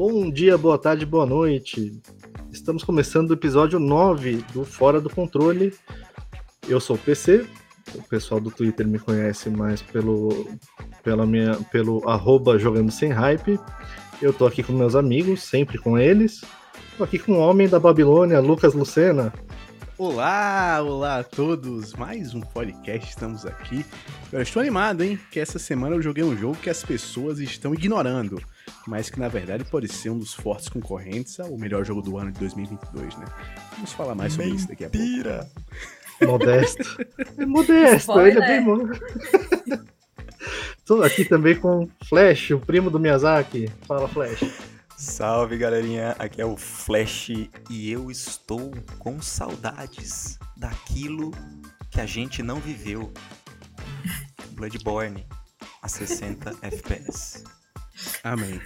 Bom dia, boa tarde, boa noite. Estamos começando o episódio 9 do Fora do Controle. Eu sou o PC, o pessoal do Twitter me conhece mais pelo, pela minha, pelo arroba jogando sem hype. Eu tô aqui com meus amigos, sempre com eles. Tô aqui com o homem da Babilônia, Lucas Lucena. Olá, olá a todos! Mais um podcast, estamos aqui. Eu estou animado, hein? Que essa semana eu joguei um jogo que as pessoas estão ignorando, mas que na verdade pode ser um dos fortes concorrentes ao melhor jogo do ano de 2022, né? Vamos falar mais sobre Mentira. isso daqui a pouco. Mentira! Modesto. É modesto, ele é bem modesto. Estou aqui também com Flash, o primo do Miyazaki. Fala, Flash. Salve galerinha, aqui é o Flash e eu estou com saudades daquilo que a gente não viveu. Bloodborne a 60 FPS. Amém.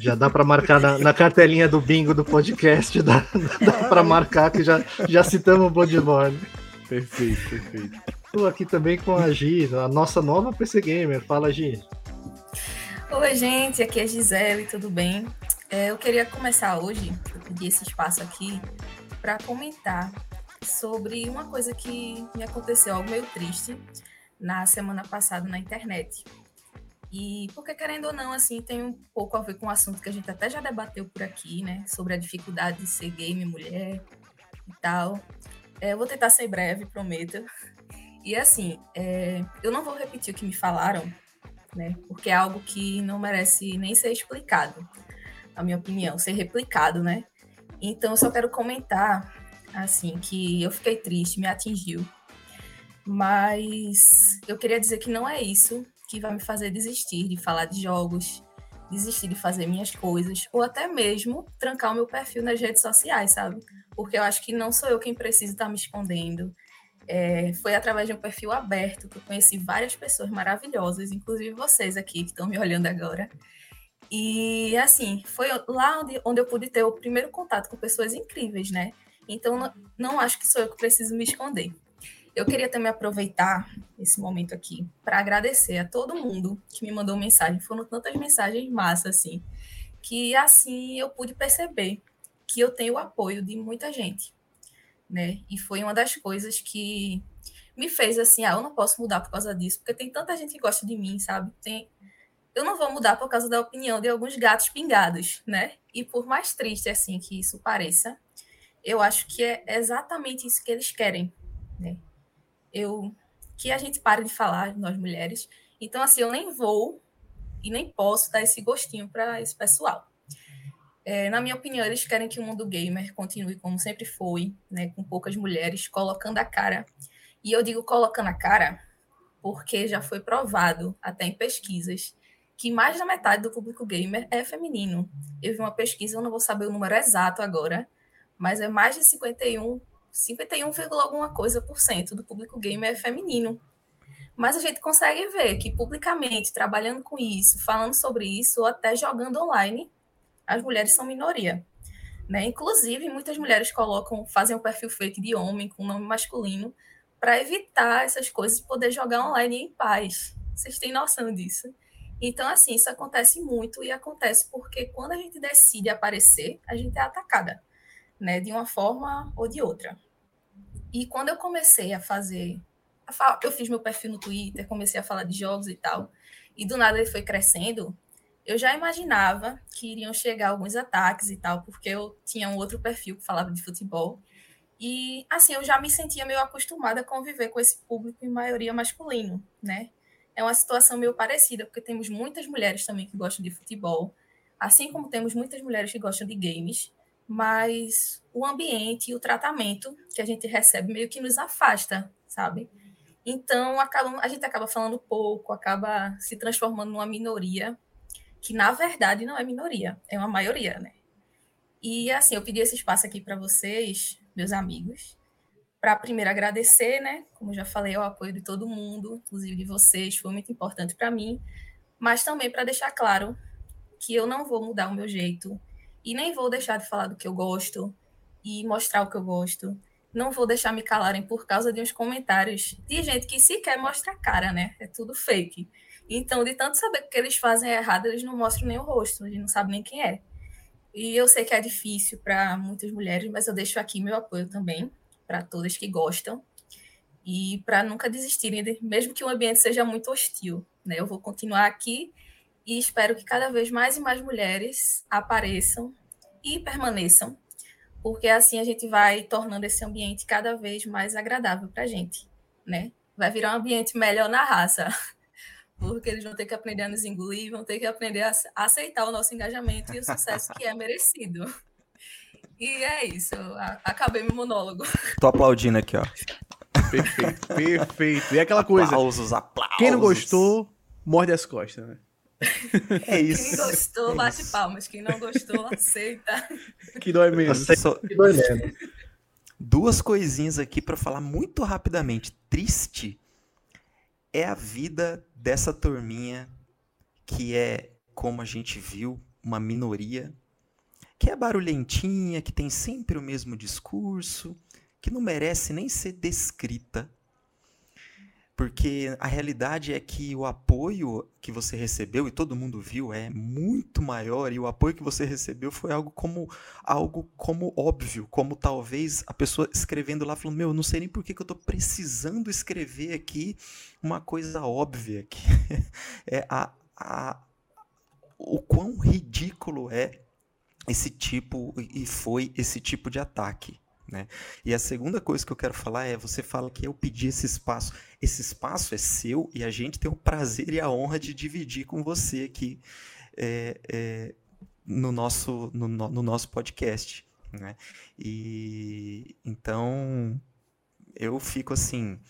Já dá para marcar na, na, cartelinha do bingo do podcast, dá, dá para marcar que já, já citamos o Bloodborne. Perfeito, perfeito. Estou aqui também com a Gi, a nossa nova PC Gamer. Fala, Gi. Oi, gente, aqui é Gisele, tudo bem? É, eu queria começar hoje, eu pedi esse espaço aqui, para comentar sobre uma coisa que me aconteceu, algo meio triste, na semana passada na internet. E porque, querendo ou não, assim, tem um pouco a ver com um assunto que a gente até já debateu por aqui, né? Sobre a dificuldade de ser game mulher e tal. É, eu vou tentar ser breve, prometo. E assim, é, eu não vou repetir o que me falaram, né? Porque é algo que não merece nem ser explicado, na minha opinião, ser replicado, né? Então, eu só quero comentar, assim, que eu fiquei triste, me atingiu. Mas eu queria dizer que não é isso que vai me fazer desistir de falar de jogos, desistir de fazer minhas coisas, ou até mesmo trancar o meu perfil nas redes sociais, sabe? Porque eu acho que não sou eu quem precisa estar me escondendo, é, foi através de um perfil aberto que eu conheci várias pessoas maravilhosas, inclusive vocês aqui que estão me olhando agora. E assim, foi lá onde, onde eu pude ter o primeiro contato com pessoas incríveis, né? Então não, não acho que sou eu que preciso me esconder. Eu queria também aproveitar esse momento aqui para agradecer a todo mundo que me mandou mensagem. Foram tantas mensagens massas assim, que assim eu pude perceber que eu tenho o apoio de muita gente né? E foi uma das coisas que me fez assim, ah, eu não posso mudar por causa disso, porque tem tanta gente que gosta de mim, sabe? Tem eu não vou mudar por causa da opinião de alguns gatos pingados, né? E por mais triste assim que isso pareça, eu acho que é exatamente isso que eles querem, né? Eu que a gente pare de falar nós mulheres. Então assim, eu nem vou e nem posso dar esse gostinho para esse pessoal. É, na minha opinião, eles querem que o mundo gamer continue como sempre foi, né, com poucas mulheres, colocando a cara. E eu digo colocando a cara porque já foi provado, até em pesquisas, que mais da metade do público gamer é feminino. Eu vi uma pesquisa, eu não vou saber o número exato agora, mas é mais de 51, 51, alguma coisa por cento do público gamer é feminino. Mas a gente consegue ver que publicamente, trabalhando com isso, falando sobre isso, ou até jogando online, as mulheres são minoria. Né? Inclusive, muitas mulheres colocam, fazem um perfil fake de homem com nome masculino para evitar essas coisas e poder jogar online em paz. Vocês têm noção disso? Então, assim, isso acontece muito e acontece porque quando a gente decide aparecer, a gente é atacada, né? De uma forma ou de outra. E quando eu comecei a fazer. Eu fiz meu perfil no Twitter, comecei a falar de jogos e tal, e do nada ele foi crescendo, eu já imaginava que iriam chegar alguns ataques e tal, porque eu tinha um outro perfil que falava de futebol. E, assim, eu já me sentia meio acostumada a conviver com esse público em maioria masculino, né? É uma situação meio parecida, porque temos muitas mulheres também que gostam de futebol, assim como temos muitas mulheres que gostam de games, mas o ambiente e o tratamento que a gente recebe meio que nos afasta, sabe? Então, a gente acaba falando pouco, acaba se transformando numa minoria que na verdade não é minoria, é uma maioria, né? E assim, eu pedi esse espaço aqui para vocês, meus amigos, para primeiro agradecer, né? Como já falei, o apoio de todo mundo, inclusive de vocês, foi muito importante para mim, mas também para deixar claro que eu não vou mudar o meu jeito e nem vou deixar de falar do que eu gosto e mostrar o que eu gosto. Não vou deixar me calarem por causa de uns comentários de gente que sequer mostra a cara, né? É tudo fake. Então, de tanto saber que eles fazem errado, eles não mostram nem o rosto, gente não sabe nem quem é. E eu sei que é difícil para muitas mulheres, mas eu deixo aqui meu apoio também para todas que gostam e para nunca desistirem, mesmo que o ambiente seja muito hostil. Né? Eu vou continuar aqui e espero que cada vez mais e mais mulheres apareçam e permaneçam, porque assim a gente vai tornando esse ambiente cada vez mais agradável para a gente, né? Vai virar um ambiente melhor na raça, porque eles vão ter que aprender a nos engolir, vão ter que aprender a aceitar o nosso engajamento e o sucesso que é merecido. E é isso, acabei meu monólogo. Tô aplaudindo aqui, ó. Perfeito, perfeito. E aquela coisa. Aplausos, aplausos. Quem não gostou, morde as costas, né? É isso. Quem gostou, bate palmas. Quem não gostou, aceita. Que dói menos. Aceita que dói menos. Duas coisinhas aqui para falar muito rapidamente. Triste é a vida dessa turminha que é, como a gente viu, uma minoria, que é barulhentinha, que tem sempre o mesmo discurso, que não merece nem ser descrita, porque a realidade é que o apoio que você recebeu e todo mundo viu é muito maior e o apoio que você recebeu foi algo como algo como óbvio, como talvez a pessoa escrevendo lá falando, meu, não sei nem por que, que eu estou precisando escrever aqui uma coisa óbvia que é a, a o quão ridículo é esse tipo e foi esse tipo de ataque. Né? E a segunda coisa que eu quero falar é: você fala que eu pedi esse espaço. Esse espaço é seu e a gente tem o prazer e a honra de dividir com você aqui é, é, no, nosso, no, no, nosso podcast. Né? E então eu fico assim,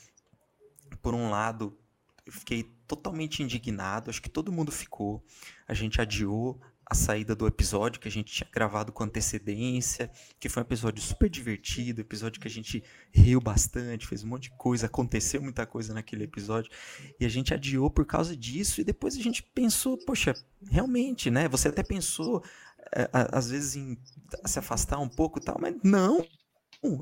por um lado, eu fiquei totalmente indignado, acho que todo mundo ficou. A gente adiou a saída do episódio que a gente tinha gravado com antecedência, que foi um episódio super divertido, episódio que a gente riu bastante, fez um monte de coisa, aconteceu muita coisa naquele episódio, e a gente adiou por causa disso, e depois a gente pensou, poxa, realmente, né? Você até pensou, é, às vezes, em se afastar um pouco tal, mas não,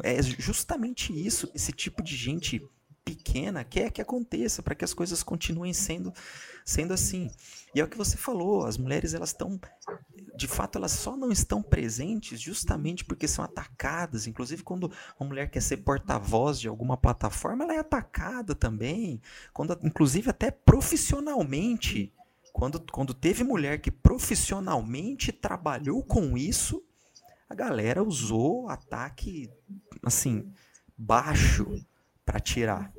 é justamente isso, esse tipo de gente pequena quer que aconteça para que as coisas continuem sendo sendo assim. E é o que você falou, as mulheres elas estão de fato elas só não estão presentes justamente porque são atacadas, inclusive quando uma mulher quer ser porta-voz de alguma plataforma, ela é atacada também, quando inclusive até profissionalmente, quando quando teve mulher que profissionalmente trabalhou com isso, a galera usou ataque assim baixo para tirar.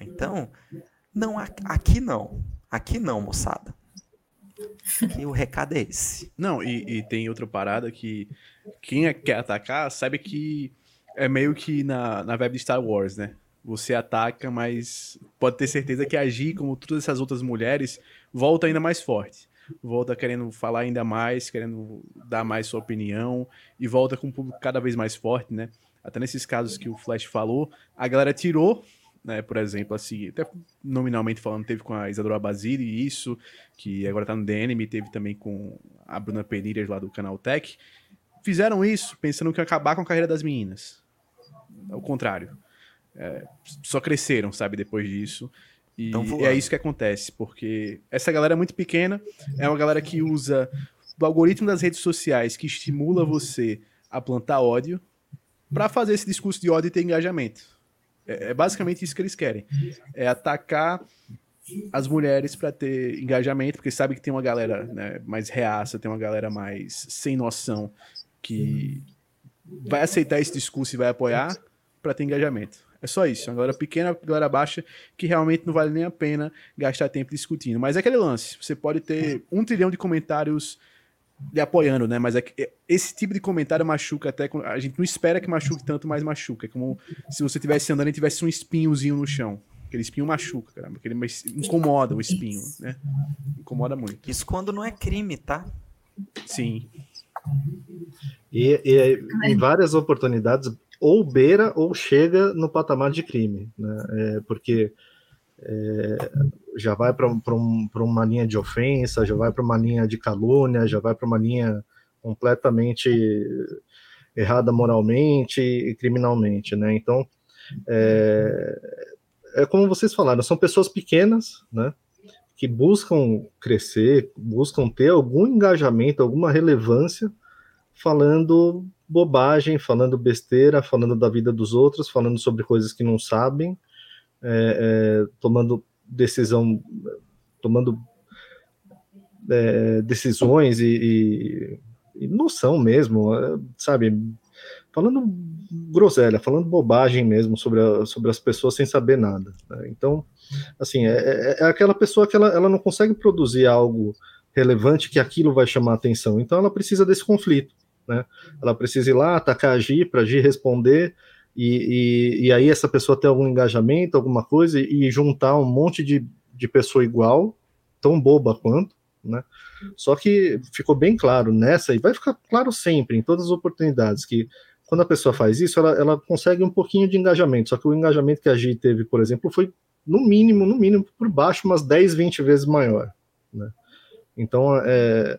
Então, não aqui não. Aqui não, moçada. Aqui o recado é esse. Não, e, e tem outra parada que quem é, quer atacar sabe que é meio que na, na vibe de Star Wars, né? Você ataca, mas pode ter certeza que agir como todas essas outras mulheres volta ainda mais forte. Volta querendo falar ainda mais, querendo dar mais sua opinião e volta com um público cada vez mais forte, né? Até nesses casos que o Flash falou, a galera tirou né? Por exemplo, assim, até nominalmente falando, teve com a Isadora Basile isso, que agora tá no DNM, teve também com a Bruna Penilhas lá do canal Tech. Fizeram isso pensando que ia acabar com a carreira das meninas. Ao contrário. É, só cresceram, sabe, depois disso. E é isso que acontece, porque essa galera é muito pequena, é uma galera que usa o algoritmo das redes sociais que estimula você a plantar ódio para fazer esse discurso de ódio e ter engajamento. É, é basicamente isso que eles querem. É atacar as mulheres para ter engajamento, porque sabe que tem uma galera né, mais reaça, tem uma galera mais sem noção que vai aceitar esse discurso e vai apoiar para ter engajamento. É só isso. Galera pequena, uma galera baixa, que realmente não vale nem a pena gastar tempo discutindo. Mas é aquele lance. Você pode ter um trilhão de comentários lhe apoiando, né? Mas é que é, esse tipo de comentário machuca até. A gente não espera que machuque tanto, mas machuca. É como se você estivesse andando e tivesse um espinhozinho no chão. Aquele espinho machuca, caramba. Aquele incomoda o espinho, né? Incomoda muito. Isso quando não é crime, tá? Sim. E, e em várias oportunidades, ou beira ou chega no patamar de crime, né? É, porque é, já vai para um, uma linha de ofensa, já vai para uma linha de calúnia, já vai para uma linha completamente errada moralmente e criminalmente, né? Então, é, é como vocês falaram, são pessoas pequenas, né? Que buscam crescer, buscam ter algum engajamento, alguma relevância falando bobagem, falando besteira, falando da vida dos outros, falando sobre coisas que não sabem, é, é, tomando decisão, tomando é, decisões e, e, e, noção mesmo, é, sabe? Falando groselha, falando bobagem mesmo sobre, a, sobre as pessoas sem saber nada. Né? Então, assim, é, é, é, aquela pessoa que ela, ela não consegue produzir algo relevante que aquilo vai chamar atenção. Então, ela precisa desse conflito. Né? Ela precisa ir lá, atacar a Gi, para a Gi responder, e, e, e, aí essa pessoa ter algum engajamento, alguma coisa, e, juntar um monte de, de pessoa igual, tão boba quanto, né? Só que ficou bem claro nessa, e vai ficar claro sempre, em todas as oportunidades, que quando a pessoa faz isso, ela, ela consegue um pouquinho de engajamento. Só que o engajamento que a Gi teve, por exemplo, foi no mínimo, no mínimo, por baixo, umas 10, 20 vezes maior. Né? Então, é,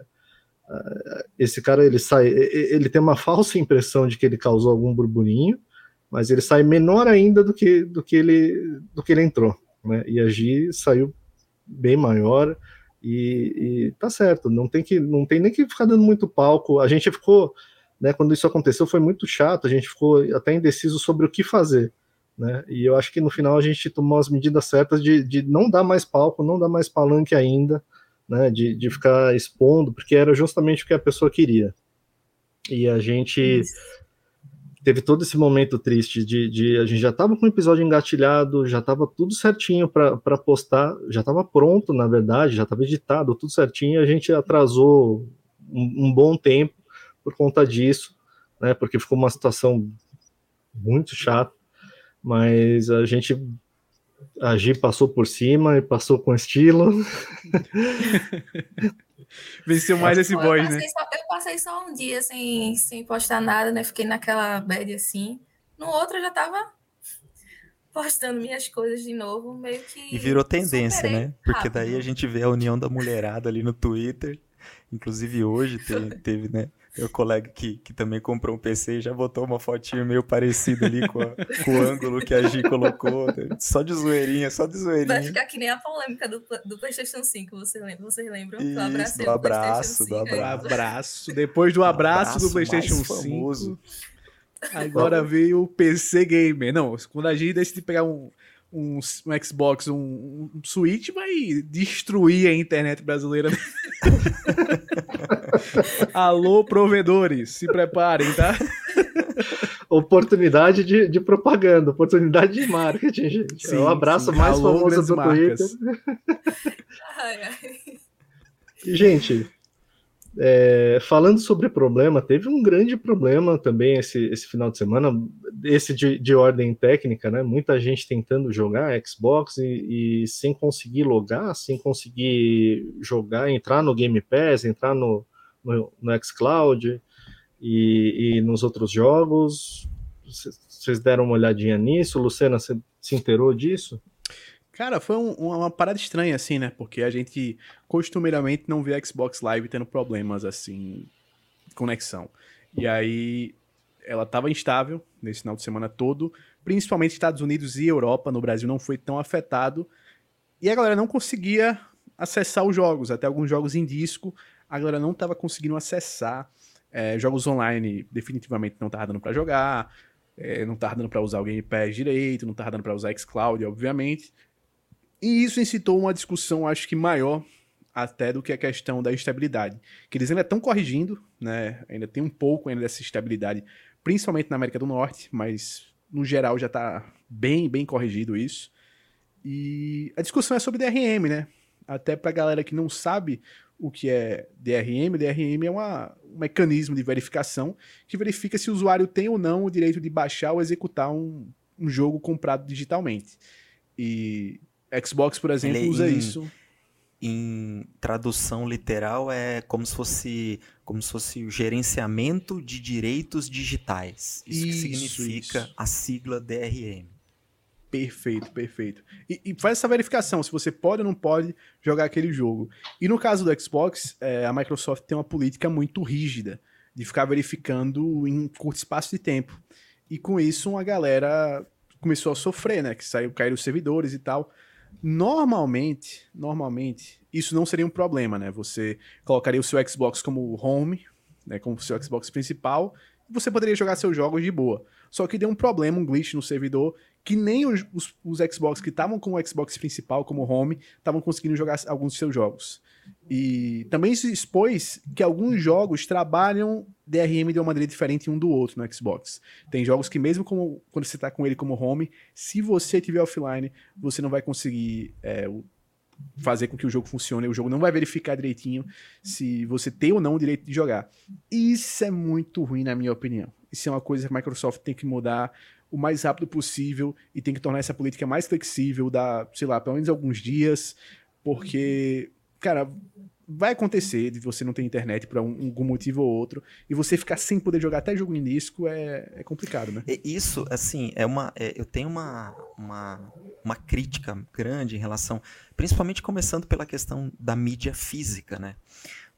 esse cara ele sai, ele tem uma falsa impressão de que ele causou algum burburinho, mas ele sai menor ainda do que do que ele do que ele entrou, né? E a Gi saiu bem maior e, e tá certo, não tem que não tem nem que ficar dando muito palco. A gente ficou, né? Quando isso aconteceu foi muito chato, a gente ficou até indeciso sobre o que fazer. Né? E eu acho que no final a gente tomou as medidas certas de, de não dar mais palco, não dar mais palanque ainda, né, de, de ficar expondo, porque era justamente o que a pessoa queria. E a gente Isso. Teve todo esse momento triste de, de a gente já estava com o episódio engatilhado, já estava tudo certinho para postar, já estava pronto, na verdade, já estava editado, tudo certinho, a gente atrasou um, um bom tempo por conta disso, né, porque ficou uma situação muito chata, mas a gente a Gi passou por cima e passou com estilo. Venceu mais esse boy, né? Só, eu passei só um dia sem, sem postar nada, né? Fiquei naquela bad assim. No outro eu já tava postando minhas coisas de novo, meio que. E virou tendência, né? Porque daí a gente vê a união da mulherada ali no Twitter. Inclusive hoje teve, teve né? Meu colega que, que também comprou um PC já botou uma fotinha meio parecida ali com, a, com o ângulo que a Gi colocou. Só de zoeirinha, só de zoeirinha. Vai ficar que nem a polêmica do, do PlayStation 5, você lembra, vocês lembram? Isso, do abraço, do abraço. Do abraço. Depois do abraço, abraço do PlayStation 5. Agora veio o PC Gamer. Não, quando a gente decide pegar um, um, um Xbox, um, um Switch, vai destruir a internet brasileira. Alô, provedores, se preparem, tá? Oportunidade de, de propaganda, oportunidade de marketing, gente. Sim, é o abraço sim. mais Alô, famoso do marcas. Twitter. Ai, ai. Gente, é, falando sobre problema, teve um grande problema também esse, esse final de semana, esse de, de ordem técnica, né? Muita gente tentando jogar Xbox e, e, sem conseguir logar, sem conseguir jogar, entrar no Game Pass, entrar no, no, no xCloud e, e nos outros jogos. Vocês deram uma olhadinha nisso? Luciana, você se inteirou disso? Cara, foi um, uma parada estranha, assim, né? Porque a gente costumeiramente não vê Xbox Live tendo problemas, assim, de conexão. E aí, ela estava instável nesse final de semana todo, principalmente Estados Unidos e Europa. No Brasil não foi tão afetado. E a galera não conseguia acessar os jogos, até alguns jogos em disco, a galera não estava conseguindo acessar. É, jogos online definitivamente não estava dando para jogar, é, não estava dando para usar o Game Pass direito, não estava dando para usar xCloud, obviamente. E isso incitou uma discussão, acho que maior até do que a questão da estabilidade, que eles ainda estão corrigindo, né? Ainda tem um pouco ainda dessa estabilidade, principalmente na América do Norte, mas no geral já está bem, bem corrigido isso. E a discussão é sobre DRM, né? Até para galera que não sabe o que é DRM, DRM é uma, um mecanismo de verificação que verifica se o usuário tem ou não o direito de baixar ou executar um, um jogo comprado digitalmente. E Xbox, por exemplo, Ele usa em, isso. Em tradução literal é como se fosse como se fosse o gerenciamento de direitos digitais. Isso, isso que significa isso. a sigla DRM. Perfeito, perfeito. E, e, faz essa verificação se você pode ou não pode jogar aquele jogo. E no caso do Xbox, é, a Microsoft tem uma política muito rígida de ficar verificando em curto espaço de tempo. E com isso, a galera começou a sofrer, né? Que saiu, caíram os servidores e tal. Normalmente, normalmente, isso não seria um problema, né? Você colocaria o seu Xbox como home, né, como seu Xbox principal, você poderia jogar seus jogos de boa. Só que deu um problema, um glitch no servidor, que nem os, os, os Xbox que estavam com o Xbox principal como home estavam conseguindo jogar alguns de seus jogos. E também se expôs que alguns jogos trabalham DRM de uma maneira diferente um do outro no Xbox. Tem jogos que mesmo como, quando você está com ele como home, se você estiver offline, você não vai conseguir é, fazer com que o jogo funcione, o jogo não vai verificar direitinho se você tem ou não o direito de jogar. Isso é muito ruim, na minha opinião. Isso é uma coisa que a Microsoft tem que mudar o mais rápido possível e tem que tornar essa política mais flexível, dar, sei lá, pelo menos alguns dias, porque, cara, vai acontecer de você não ter internet por um, algum motivo ou outro e você ficar sem poder jogar até jogo disco é, é complicado, né? Isso, assim, é uma. É, eu tenho uma, uma, uma crítica grande em relação. Principalmente começando pela questão da mídia física, né?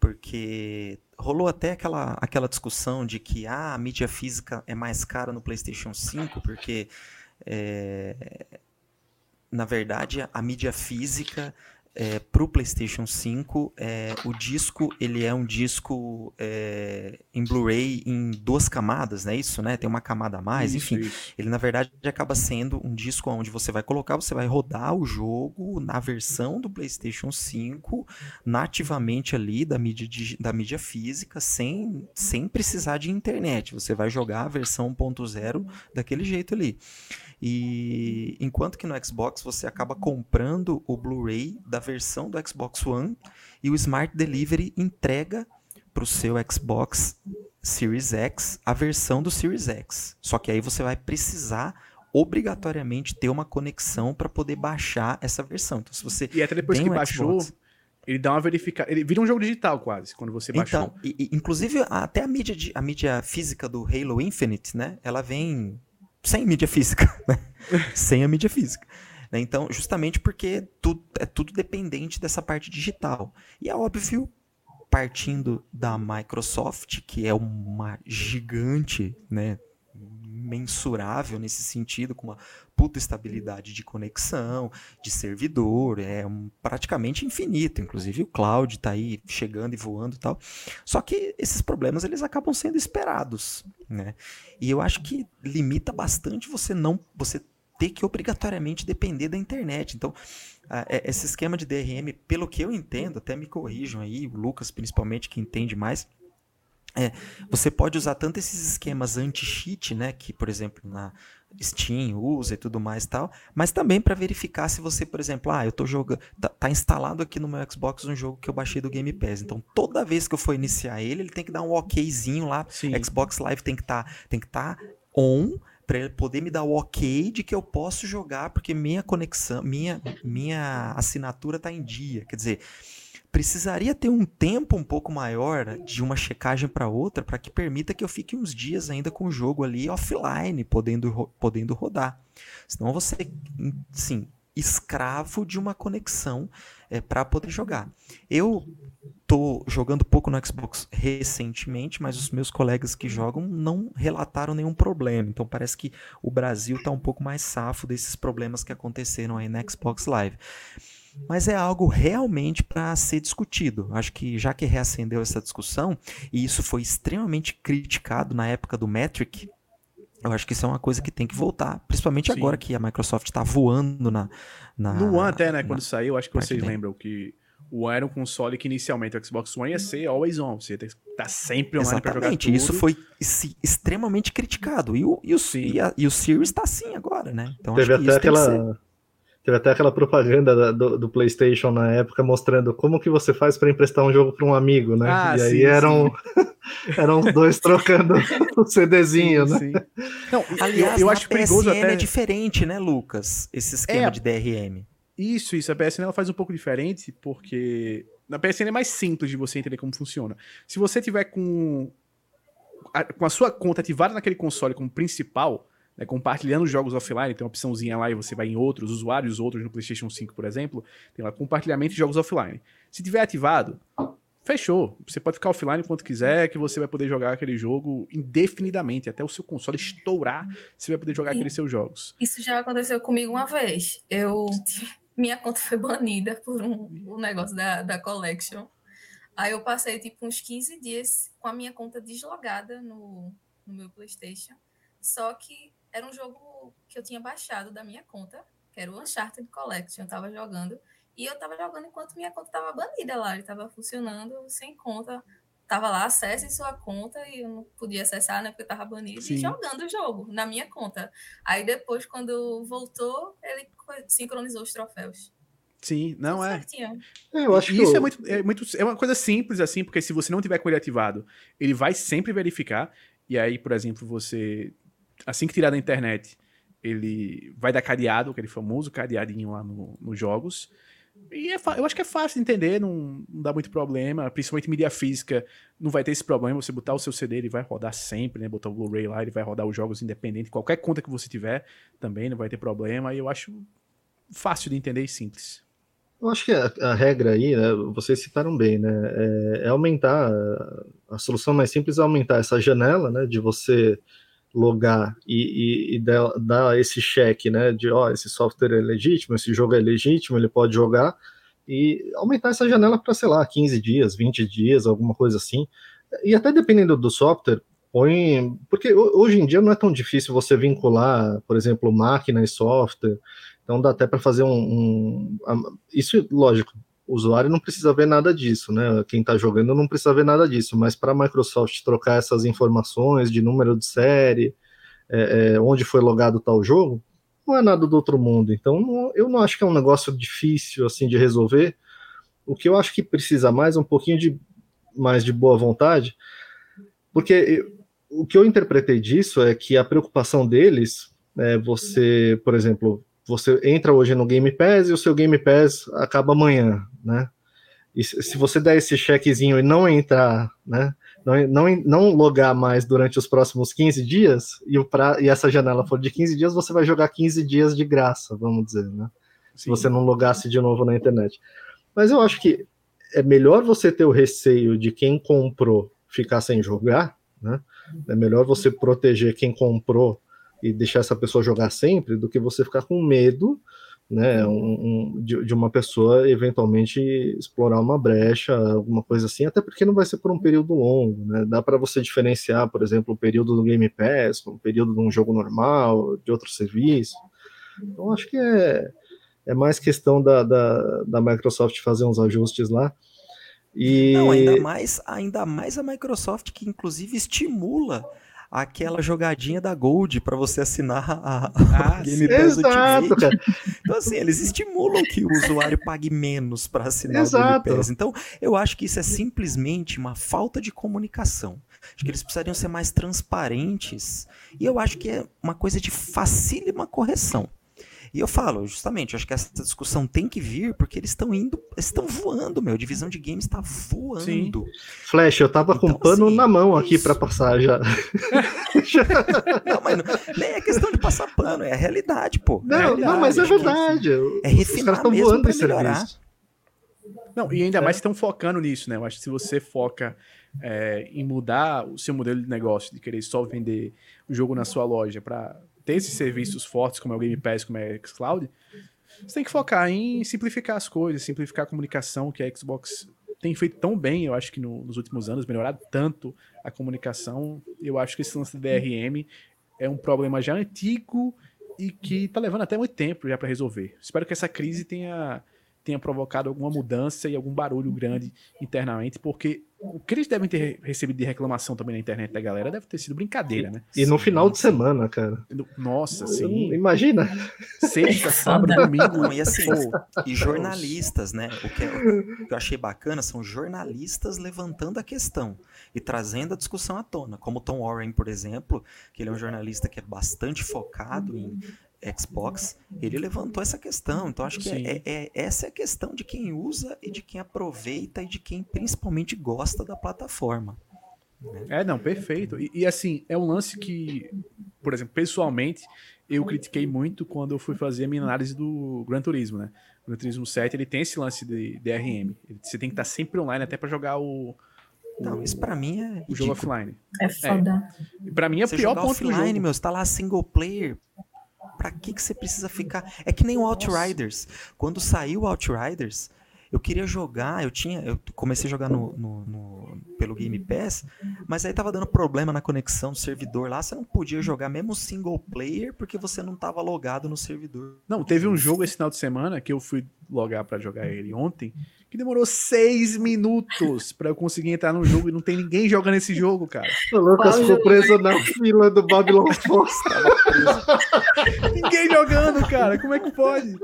Porque rolou até aquela, aquela discussão de que ah, a mídia física é mais cara no PlayStation 5, porque. É, na verdade, a mídia física é, para o PlayStation 5, é, o disco ele é um disco é, em Blu-ray em duas camadas, né? Isso, né? Tem uma camada a mais, isso, enfim. Isso. Ele na verdade acaba sendo um disco onde você vai colocar, você vai rodar o jogo na versão do PlayStation 5 nativamente ali da mídia, da mídia física, sem, sem precisar de internet. Você vai jogar a versão 1.0 daquele jeito ali. E enquanto que no Xbox você acaba comprando o Blu-ray da versão do Xbox One e o Smart Delivery entrega para o seu Xbox Series X a versão do Series X. Só que aí você vai precisar obrigatoriamente ter uma conexão para poder baixar essa versão. Então, se você e até depois que um baixou, Xbox, ele dá uma verificada. Ele vira um jogo digital quase, quando você baixou. Então, e, e, inclusive, até a mídia, de, a mídia física do Halo Infinite, né? Ela vem sem mídia física, né? sem a mídia física. Né? Então, justamente porque tudo, é tudo dependente dessa parte digital. E é óbvio, partindo da Microsoft, que é uma gigante, né? Mensurável nesse sentido, com uma puta estabilidade de conexão, de servidor, é um, praticamente infinito. Inclusive o cloud está aí chegando e voando e tal. Só que esses problemas eles acabam sendo esperados, né? E eu acho que limita bastante você não você ter que obrigatoriamente depender da internet. Então, é, esse esquema de DRM, pelo que eu entendo, até me corrijam aí, o Lucas principalmente que entende mais, é, você pode usar tanto esses esquemas anti-cheat, né, que por exemplo na Steam usa e tudo mais e tal, mas também para verificar se você, por exemplo, ah, eu tô jogando, tá, tá, instalado aqui no meu Xbox um jogo que eu baixei do Game Pass. Então, toda vez que eu for iniciar ele, ele tem que dar um OKzinho lá. Sim. Xbox Live tem que estar, tá, tem que estar tá on para ele poder me dar o OK de que eu posso jogar porque minha conexão, minha minha assinatura tá em dia. Quer dizer, precisaria ter um tempo um pouco maior de uma checagem para outra para que permita que eu fique uns dias ainda com o jogo ali offline, podendo, podendo rodar. Senão você, sim, escravo de uma conexão é, para poder jogar. Eu tô jogando pouco no Xbox recentemente, mas os meus colegas que jogam não relataram nenhum problema. Então parece que o Brasil está um pouco mais safo desses problemas que aconteceram aí na Xbox Live mas é algo realmente para ser discutido. Acho que já que reacendeu essa discussão, e isso foi extremamente criticado na época do Metric, eu acho que isso é uma coisa que tem que voltar, principalmente Sim. agora que a Microsoft está voando na, na. No One, até, né? Quando na, saiu, acho que vocês lembram que o One era um console que inicialmente o Xbox One ia ser always on. Você ia tá sempre online para jogar tudo. isso foi extremamente criticado. E o, e o, e, a, e o Series está assim agora, né? Então, Teve até aquela Teve até aquela propaganda do, do, PlayStation na época mostrando como que você faz para emprestar um jogo para um amigo, né? Ah, e aí sim, eram, eram os dois trocando o CDzinho, sim, né? Sim. Não, Aliás, eu, eu acho perigoso até... é diferente, né, Lucas? Esse esquema é, de DRM. Isso, isso. A PSN ela faz um pouco diferente porque na PSN é mais simples de você entender como funciona. Se você tiver com a, com a sua conta ativada naquele console como principal, né, compartilhando jogos offline, tem uma opçãozinha lá e você vai em outros, usuários outros no PlayStation 5, por exemplo, tem lá compartilhamento de jogos offline. Se tiver ativado, fechou. Você pode ficar offline quanto quiser, que você vai poder jogar aquele jogo indefinidamente, até o seu console estourar, você vai poder jogar e aqueles seus jogos. Isso já aconteceu comigo uma vez. Eu minha conta foi banida por um, um negócio da, da Collection. Aí eu passei tipo uns 15 dias com a minha conta deslogada no, no meu PlayStation. Só que era um jogo que eu tinha baixado da minha conta, que era o Uncharted Collection, eu tava jogando. E eu tava jogando enquanto minha conta tava banida lá, ele tava funcionando sem conta. Tava lá, acesse sua conta e eu não podia acessar, né, porque tava banido Sim. e jogando o jogo na minha conta. Aí depois, quando voltou, ele sincronizou os troféus. Sim, não é. é. Eu acho que isso eu... é, muito, é muito é uma coisa simples assim, porque se você não tiver com ele ativado, ele vai sempre verificar. E aí, por exemplo, você assim que tirar da internet, ele vai dar cadeado, aquele famoso cadeadinho lá no, nos jogos. E é, eu acho que é fácil de entender, não, não, dá muito problema. Principalmente mídia física, não vai ter esse problema. Você botar o seu CD, ele vai rodar sempre, né? Botar o Blu-ray lá, ele vai rodar os jogos independente. Qualquer conta que você tiver também não vai ter problema. E eu acho fácil de entender e simples. Eu acho que a, a, regra aí, né, vocês citaram bem, né, é, é, aumentar, a solução mais simples é aumentar essa janela, né, de você logar e, e, e dar, esse cheque, né, de, ó, esse software é legítimo, esse jogo é legítimo, ele pode jogar, e aumentar essa janela para, sei lá, 15 dias, 20 dias, alguma coisa assim, e até dependendo do software, põe, porque hoje em dia não é tão difícil você vincular, por exemplo, máquina e software, então dá até para fazer um, um, Isso, lógico, o usuário não precisa ver nada disso, né? Quem está jogando não precisa ver nada disso, mas para a Microsoft trocar essas informações de número de série, é, é, onde foi logado tal jogo, não é nada do outro mundo. Então não, eu não acho que é um negócio difícil assim de resolver. O que eu acho que precisa mais é um pouquinho de mais de boa vontade, porque o que eu interpretei disso é que a preocupação deles é você, por exemplo, você entra hoje no Game Pass e o seu Game Pass acaba amanhã, né? E se você der esse chequezinho e não entrar, né? Não, não, não logar mais durante os próximos 15 dias, e, o pra, e essa janela for de 15 dias, você vai jogar 15 dias de graça, vamos dizer, né? Se você não logasse de novo na internet. Mas eu acho que é melhor você ter o receio de quem comprou ficar sem jogar, né? É melhor você proteger quem comprou e deixar essa pessoa jogar sempre do que você ficar com medo né, um, um, de, de, uma pessoa eventualmente explorar uma brecha, alguma coisa assim, até porque não vai ser por um período longo, né? Dá para você diferenciar, por exemplo, o período do Game Pass, o período de um jogo normal, de outro serviço. Então acho que é, é mais questão da, da, da Microsoft fazer uns ajustes lá. E... Não, ainda mais, ainda mais a Microsoft que inclusive estimula aquela jogadinha da Gold para você assinar a, ah, Game Pass Ultimate. Então, assim, eles estimulam que o usuário pague menos para assinar Exato. o Game Pass. Então, eu acho que isso é simplesmente uma falta de comunicação. Acho que eles precisariam ser mais transparentes. E eu acho que é uma coisa de facílima correção. E eu falo, justamente, acho que essa discussão tem que vir porque eles estão indo, estão voando, meu. A divisão de games está voando. Sim. Flash, eu tava então, com pano assim, na mão aqui para passar já. não, mas não, nem é questão de passar pano, é a realidade, pô. Não, é realidade, não mas é verdade. É refinar mesmo voando pra melhorar. Serviço. Não, e ainda é. mais estão focando nisso, né? Eu acho que se você foca é, em mudar o seu modelo de negócio, de querer só vender o jogo na sua loja para ter esses serviços fortes, como é o Game Pass, como é o Xcloud, você tem que focar em simplificar as coisas, simplificar a comunicação, que a Xbox tem feito tão bem, eu acho que no, nos últimos anos, melhorado tanto a comunicação. Eu acho que esse lance do DRM é um problema já antigo e que tá levando até muito tempo já para resolver. Espero que essa crise tenha tenha provocado alguma mudança e algum barulho grande internamente, porque o que eles devem ter recebido de reclamação também na internet da galera deve ter sido brincadeira, né? E no final de semana, cara. Nossa, sim. Imagina. Sexta, sábado, domingo. Não, e assim, e jornalistas, né? O que, é, o que eu achei bacana são jornalistas levantando a questão e trazendo a discussão à tona, como Tom Warren, por exemplo, que ele é um jornalista que é bastante focado em Xbox, ele levantou essa questão. Então, acho que é, é, é, essa é a questão de quem usa e de quem aproveita e de quem principalmente gosta da plataforma. Né? É, não, perfeito. E, e, assim, é um lance que, por exemplo, pessoalmente, eu critiquei muito quando eu fui fazer a minha análise do Gran Turismo, né? O Gran Turismo 7, ele tem esse lance de DRM. Você tem que estar sempre online até para jogar o, não, isso pra mim é. O jogo offline. É foda. É. Pra mim é o pior ponto offline, do jogo. meu, você tá lá single player. Pra que, que você precisa ficar. É que nem o Outriders. Quando saiu o Outriders, eu queria jogar, eu tinha, eu comecei a jogar no, no, no, pelo Game Pass, mas aí tava dando problema na conexão do servidor lá, você não podia jogar mesmo single player porque você não tava logado no servidor. Não, teve um jogo esse final de semana que eu fui logar para jogar ele ontem, que demorou seis minutos para eu conseguir entrar no jogo e não tem ninguém jogando esse jogo, cara. O Lucas ficou preso na fila do Babylon Force. ninguém jogando, cara. Como é que pode?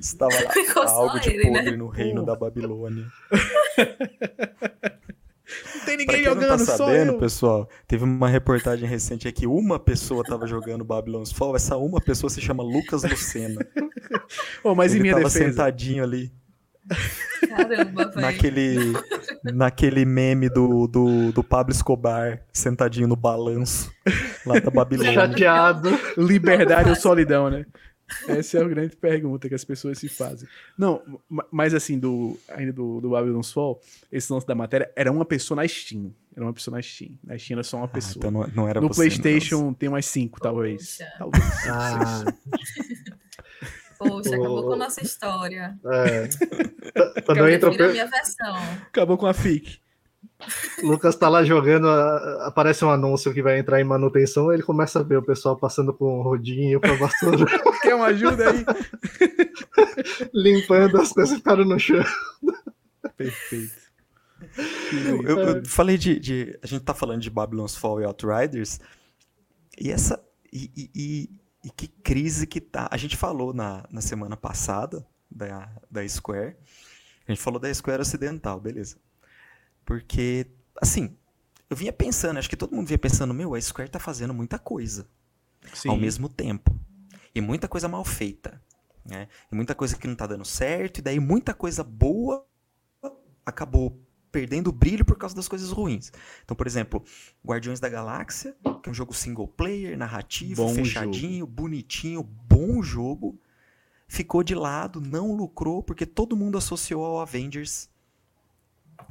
Estava lá Ficou algo de ele, podre né? no reino da Babilônia. Não tem Pra ninguém quem jogando, não tá só sabendo, eu. pessoal, teve uma reportagem recente aqui, uma pessoa tava jogando Babylon's Fall, essa uma pessoa se chama Lucas Lucena. Ô, mas em Ele minha tava defesa, sentadinho ali, Caramba, velho. naquele, naquele meme do, do, do Pablo Escobar, sentadinho no balanço, lá da Babilônia. Chateado. liberdade ou solidão, né? Essa é a grande pergunta que as pessoas se fazem. Não, ma- mas assim, do, ainda do, do Babylon's Fall, esse lance da matéria era uma pessoa na Steam. Era uma pessoa na Steam. Na Steam era só uma Ah, pessoa. então não, não era no você, PlayStation tem umas cinco, talvez. Poxa. Talvez. Ah, Poxa, acabou com a nossa história. é. Eu Quando entra o prefiro a per- minha versão. Acabou com a FIC. Lucas tá lá jogando, aparece um anúncio que vai entrar em manutenção, ele começa a ver o pessoal passando com um rodinho pra vassoura, Quer uma ajuda aí? limpando as coisas que ficaram no chão. Perfeito. Eu, eu- eu falei de, de- A gente tá falando de Babylon's Fall e Outriders. E essa. E, e- e- que crise que tá. A gente falou na, na semana passada da, da Square. A gente falou da Square Ocidental, beleza. Porque, assim, eu vinha pensando, acho que todo mundo vinha pensando, meu, a Square tá fazendo muita coisa Sim. ao mesmo tempo. E muita coisa mal feita. Né? E muita coisa que não tá dando certo, e daí muita coisa boa acabou perdendo o brilho por causa das coisas ruins. Então, por exemplo, Guardiões da Galáxia, que é um jogo single player, narrativo, Bom fechadinho, bonitinho, bom jogo, ficou de lado, não lucrou, porque todo mundo associou ao Avengers.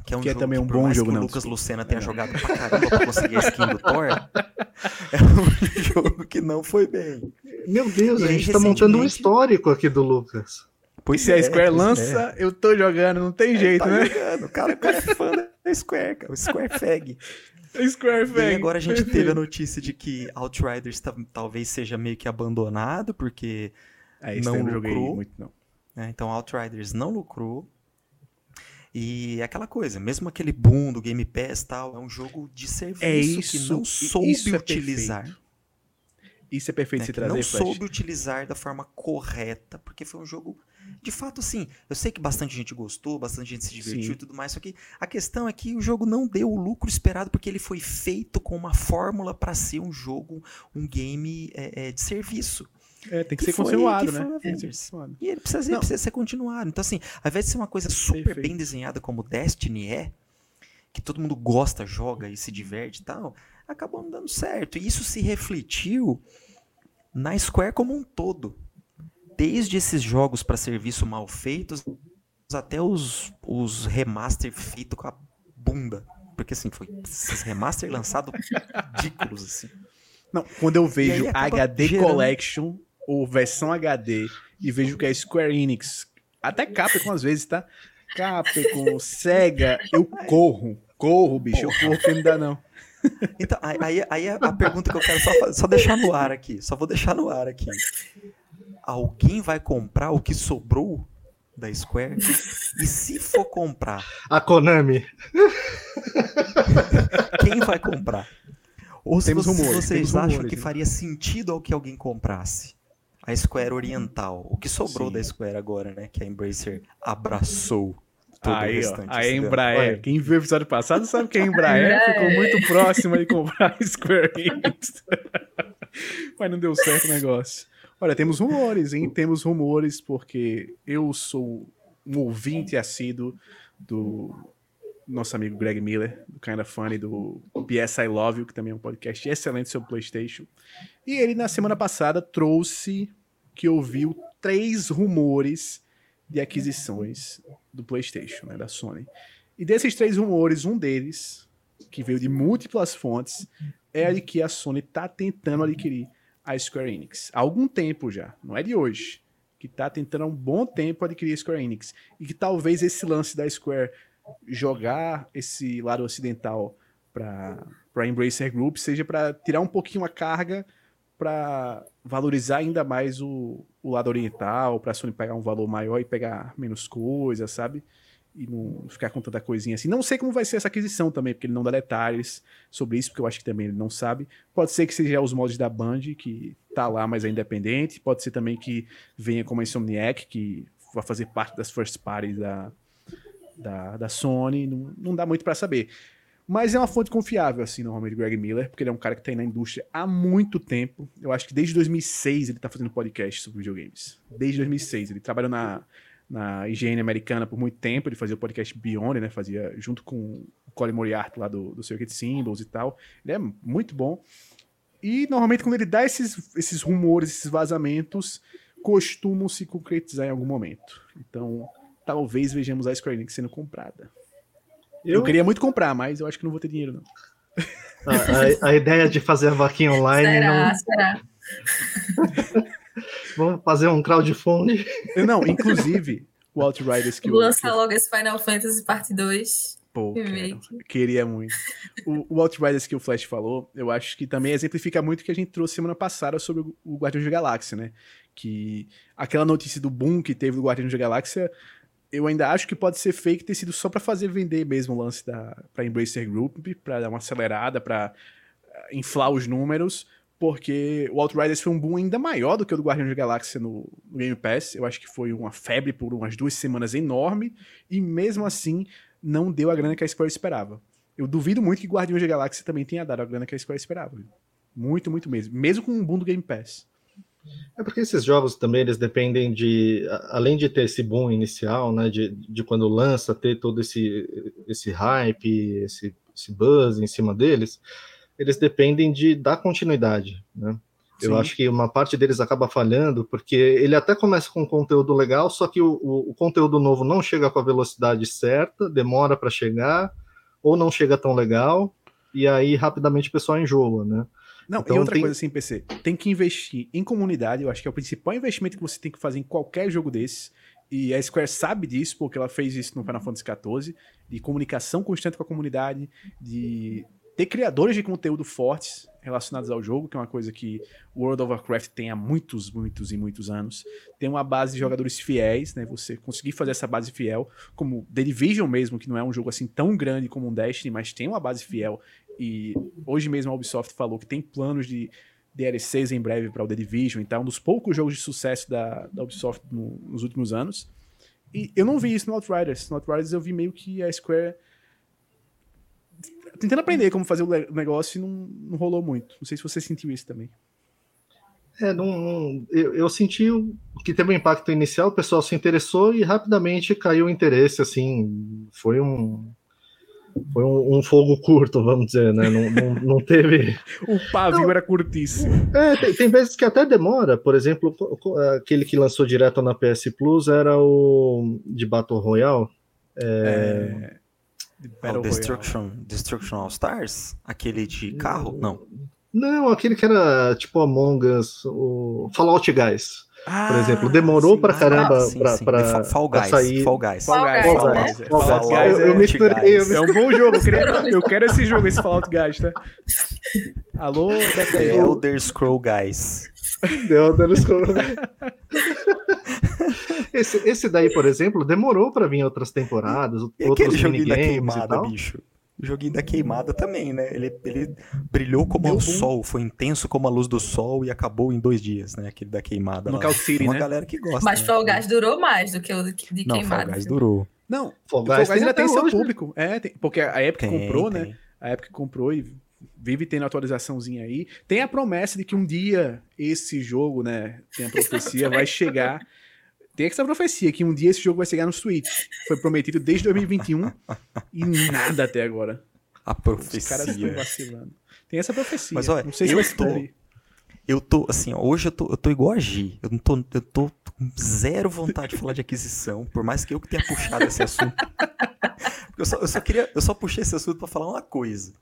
Que é um Que é jogo também que, um bom mais jogo, que o não, Lucas. Lucena tenha É. jogado pra caramba pra conseguir a skin do Thor, é um jogo que não foi bem. Meu Deus, E a aí, gente tá montando um histórico aqui do Lucas. E Pois se a é, Square pois lança, é. eu tô jogando, não tem jeito, tá né? jogando. O cara, o cara é fã da Square, cara. O Square Fag. Square E Fag. agora a gente teve a notícia de que Outriders ta- talvez seja meio que abandonado, porque. É, isso não não lucrou. muito, não. então Outriders não lucrou. E é aquela coisa, mesmo aquele boom do Game Pass e tal, é um jogo de serviço É que isso, não e- soube isso é utilizar. Isso é perfeito se que trazer, não Flash. soube utilizar da forma correta, porque foi um jogo, de fato, assim, eu sei que bastante gente gostou, bastante gente se divertiu Sim. e tudo mais, só que a questão é que o jogo não deu o lucro esperado, porque ele foi feito com uma fórmula para ser um jogo, um game é, é, de serviço. É, tem que, que ser foi- continuado, né? foi Tem que ser Avengers. continuado. E ele precisa, ele precisa ser continuado. Então, assim, ao invés de ser uma coisa super Perfeito. bem desenhada como Destiny é, que todo mundo gosta, joga e se diverte e tal, acabou não dando certo. E isso se refletiu na Square como um todo. Desde esses jogos para serviço mal feitos até os, os remaster feitos com a bunda. Porque assim, foi esses remaster lançados ridículos, assim. Não, quando eu vejo HD gerando- Collection ou versão HD e vejo que é Square Enix, até Capcom às vezes, tá? Capcom, Sega, eu corro. Corro, bicho, eu corro que não dá não. Então, aí, aí- a, pergunta que eu quero só, só deixar no ar aqui, só vou deixar no ar aqui. Alguém vai comprar o que sobrou da Square? E se for comprar, A Konami. quem vai comprar? Ou se Temos vocês, rumores, vocês temos acham rumores, que né? faria sentido ao que alguém comprasse? A Square Oriental, o que sobrou Sim. da Square agora, né? Que a Embracer abraçou todo o Aí, ó, restante. a ocidental. Embraer. Olha. Quem viu o episódio passado sabe que a Embraer Embraer. ficou muito próxima de comprar a Square Enix. Mas não deu certo o negócio. Olha, temos rumores, hein? Temos rumores, porque eu sou um ouvinte assíduo do nosso amigo Greg Miller, do Kinda Funny, do PS I Love You, que também é um podcast excelente sobre PlayStation. E ele, na semana passada, trouxe que ouviu três rumores de aquisições do PlayStation, né, da Sony. E desses três rumores, um deles, que veio de múltiplas fontes, é de que a Sony está tentando adquirir a Square Enix. Há algum tempo já, não é de hoje. que tá tentando há um bom tempo adquirir a Square Enix. E que talvez esse lance da Square jogar esse lado ocidental para para Embracer Group seja para tirar um pouquinho a carga para valorizar ainda mais o, o lado oriental, para a Sony pegar um valor maior e pegar menos coisas, sabe? E não ficar com tanta coisinha assim. Não sei como vai ser essa aquisição também, porque ele não dá detalhes sobre isso, porque eu acho que também ele não sabe. Pode ser que seja os mods da Band, que tá lá, mas é independente. Pode ser também que venha como a Insomniac, que vai fazer parte das first parties da, da, da Sony. Não, não dá muito para saber. Mas é uma fonte confiável, assim, normalmente, Greg Miller, porque ele é um cara que tá aí na indústria há muito tempo. Eu acho que desde 2006 ele tá fazendo podcast sobre videogames. Desde 2006. Ele trabalhou na, na IGN americana por muito tempo. Ele fazia o podcast Beyond, né? Fazia junto com o Colin Moriarty lá do, do Circuit Symbols e tal. Ele é muito bom. E normalmente quando ele dá esses, esses rumores, esses vazamentos, costumam se concretizar em algum momento. Então, talvez vejamos a Square Enix sendo comprada. Eu... eu queria muito comprar, mas eu acho que não vou ter dinheiro, não. A, a, a ideia de fazer a vaquinha online. Será, não... será? Vamos fazer um crowdfunding. Não, inclusive, o Outriders que Lança logo esse Final Fantasy Parte 2. Pô, queria muito. O, o Outriders que o Flash falou, eu acho que também exemplifica muito o que a gente trouxe semana passada sobre o, o Guardião da Galáxia, né? Que aquela notícia do boom que teve do Guardião da Galáxia eu ainda acho que pode ser fake ter sido só para fazer vender mesmo o lance da para Embracer Group, para dar uma acelerada, para eh, inflar os números, porque o Outriders foi um boom ainda maior do que o do Guardião da Galáxia no, no, Game Pass. Eu acho que foi uma febre por umas duas semanas enorme e mesmo assim não deu a grana que a Square esperava. Eu duvido muito que Guardião da Galáxia também tenha dado a grana que a Square esperava. Muito, muito mesmo. Mesmo com um boom do Game Pass. É porque esses jogos também eles dependem de, além de ter esse boom inicial, né, de, de quando lança, ter todo esse, esse hype, esse, esse buzz em cima deles, eles dependem de dar continuidade, né? Eu acho que uma parte deles acaba falhando, porque ele até começa com um conteúdo legal, só que o, o, o conteúdo novo não chega com a velocidade certa, demora para chegar, ou não chega tão legal, e aí rapidamente o pessoal enjoa, né? Não, então, e outra tem... coisa assim, PC, tem que investir em comunidade, eu acho que é o principal investimento que você tem que fazer em qualquer jogo desse. E a Square sabe disso, porque ela fez isso no Final Fantasy XIV, de comunicação constante com a comunidade, de ter criadores de conteúdo fortes relacionados ao jogo, que é uma coisa que World of Warcraft tem há muitos, muitos e muitos anos. Tem uma base de jogadores fiéis, né? Você conseguir fazer essa base fiel, como The Division mesmo, que não é um jogo assim tão grande como um Destiny, mas tem uma base fiel e hoje mesmo a Ubisoft falou que tem planos de DLCs em breve para o The Division, então um dos poucos jogos de sucesso da, da Ubisoft no, nos últimos anos. E eu não vi isso no Outriders. No Outriders eu vi meio que a Square tentando aprender como fazer o negócio e não, não rolou muito. Não sei se você sentiu isso também. É, não, não eu, eu, senti que teve um impacto inicial, o pessoal se interessou e rapidamente caiu o interesse, assim, foi um, foi um, um, fogo curto, vamos dizer, né? Não, não, não teve. o pavio não. era curtíssimo. É, tem, tem, vezes que até demora. Por exemplo, aquele que lançou direto na PS Plus era o de Battle Royale. É... é... O Destruction, Destruction All Stars? Aquele de carro? Não. Não, aquele que era tipo Among Us, o Fallout Guys. Ah, por exemplo, demorou sim, pra caramba ah, sim, pra, sim. Pra, Fall Guys, sair. Fall Guys. Fall Guys. Fall Guys. Fall Guys. Fall Guys. Eu, eu misturei. Eu é um bom jogo. Eu, queria, eu quero esse jogo, esse Fallout Guys, tá? Alô, The Elder Scroll Guys. The Elder Scroll esse, esse daí, por exemplo, demorou pra vir outras temporadas, e outros minigames e tal. Bicho? O joguinho da queimada também, né? Ele, ele brilhou como o sol, foi intenso como a luz do sol e acabou em dois dias, né? Aquele da queimada. No Cal City, Uma né? galera que gosta. Mas né? Fall Guys durou mais do que o de Não, queimada. Fall Guys durou. Não, Fall Guys, Fall Guys ainda tem seu hoje. público. É, tem, porque a época tem, comprou, né? tem. né? A época comprou e vive tendo atualizaçãozinha aí. Tem a promessa de que um dia esse jogo, né? Tem a profecia, vai chegar tem essa profecia que um dia esse jogo vai chegar no Switch. Foi prometido desde 2021 e nada até agora. A profecia. Os caras estão vacilando. Tem essa profecia. Mas olha, não sei se eu tô, eu tô, assim, hoje eu tô, eu tô igual a Gi. Eu, não tô, eu tô com zero vontade de falar de aquisição, por mais que eu que tenha puxado esse assunto. Eu só, eu só queria, eu só puxei esse assunto para falar uma coisa.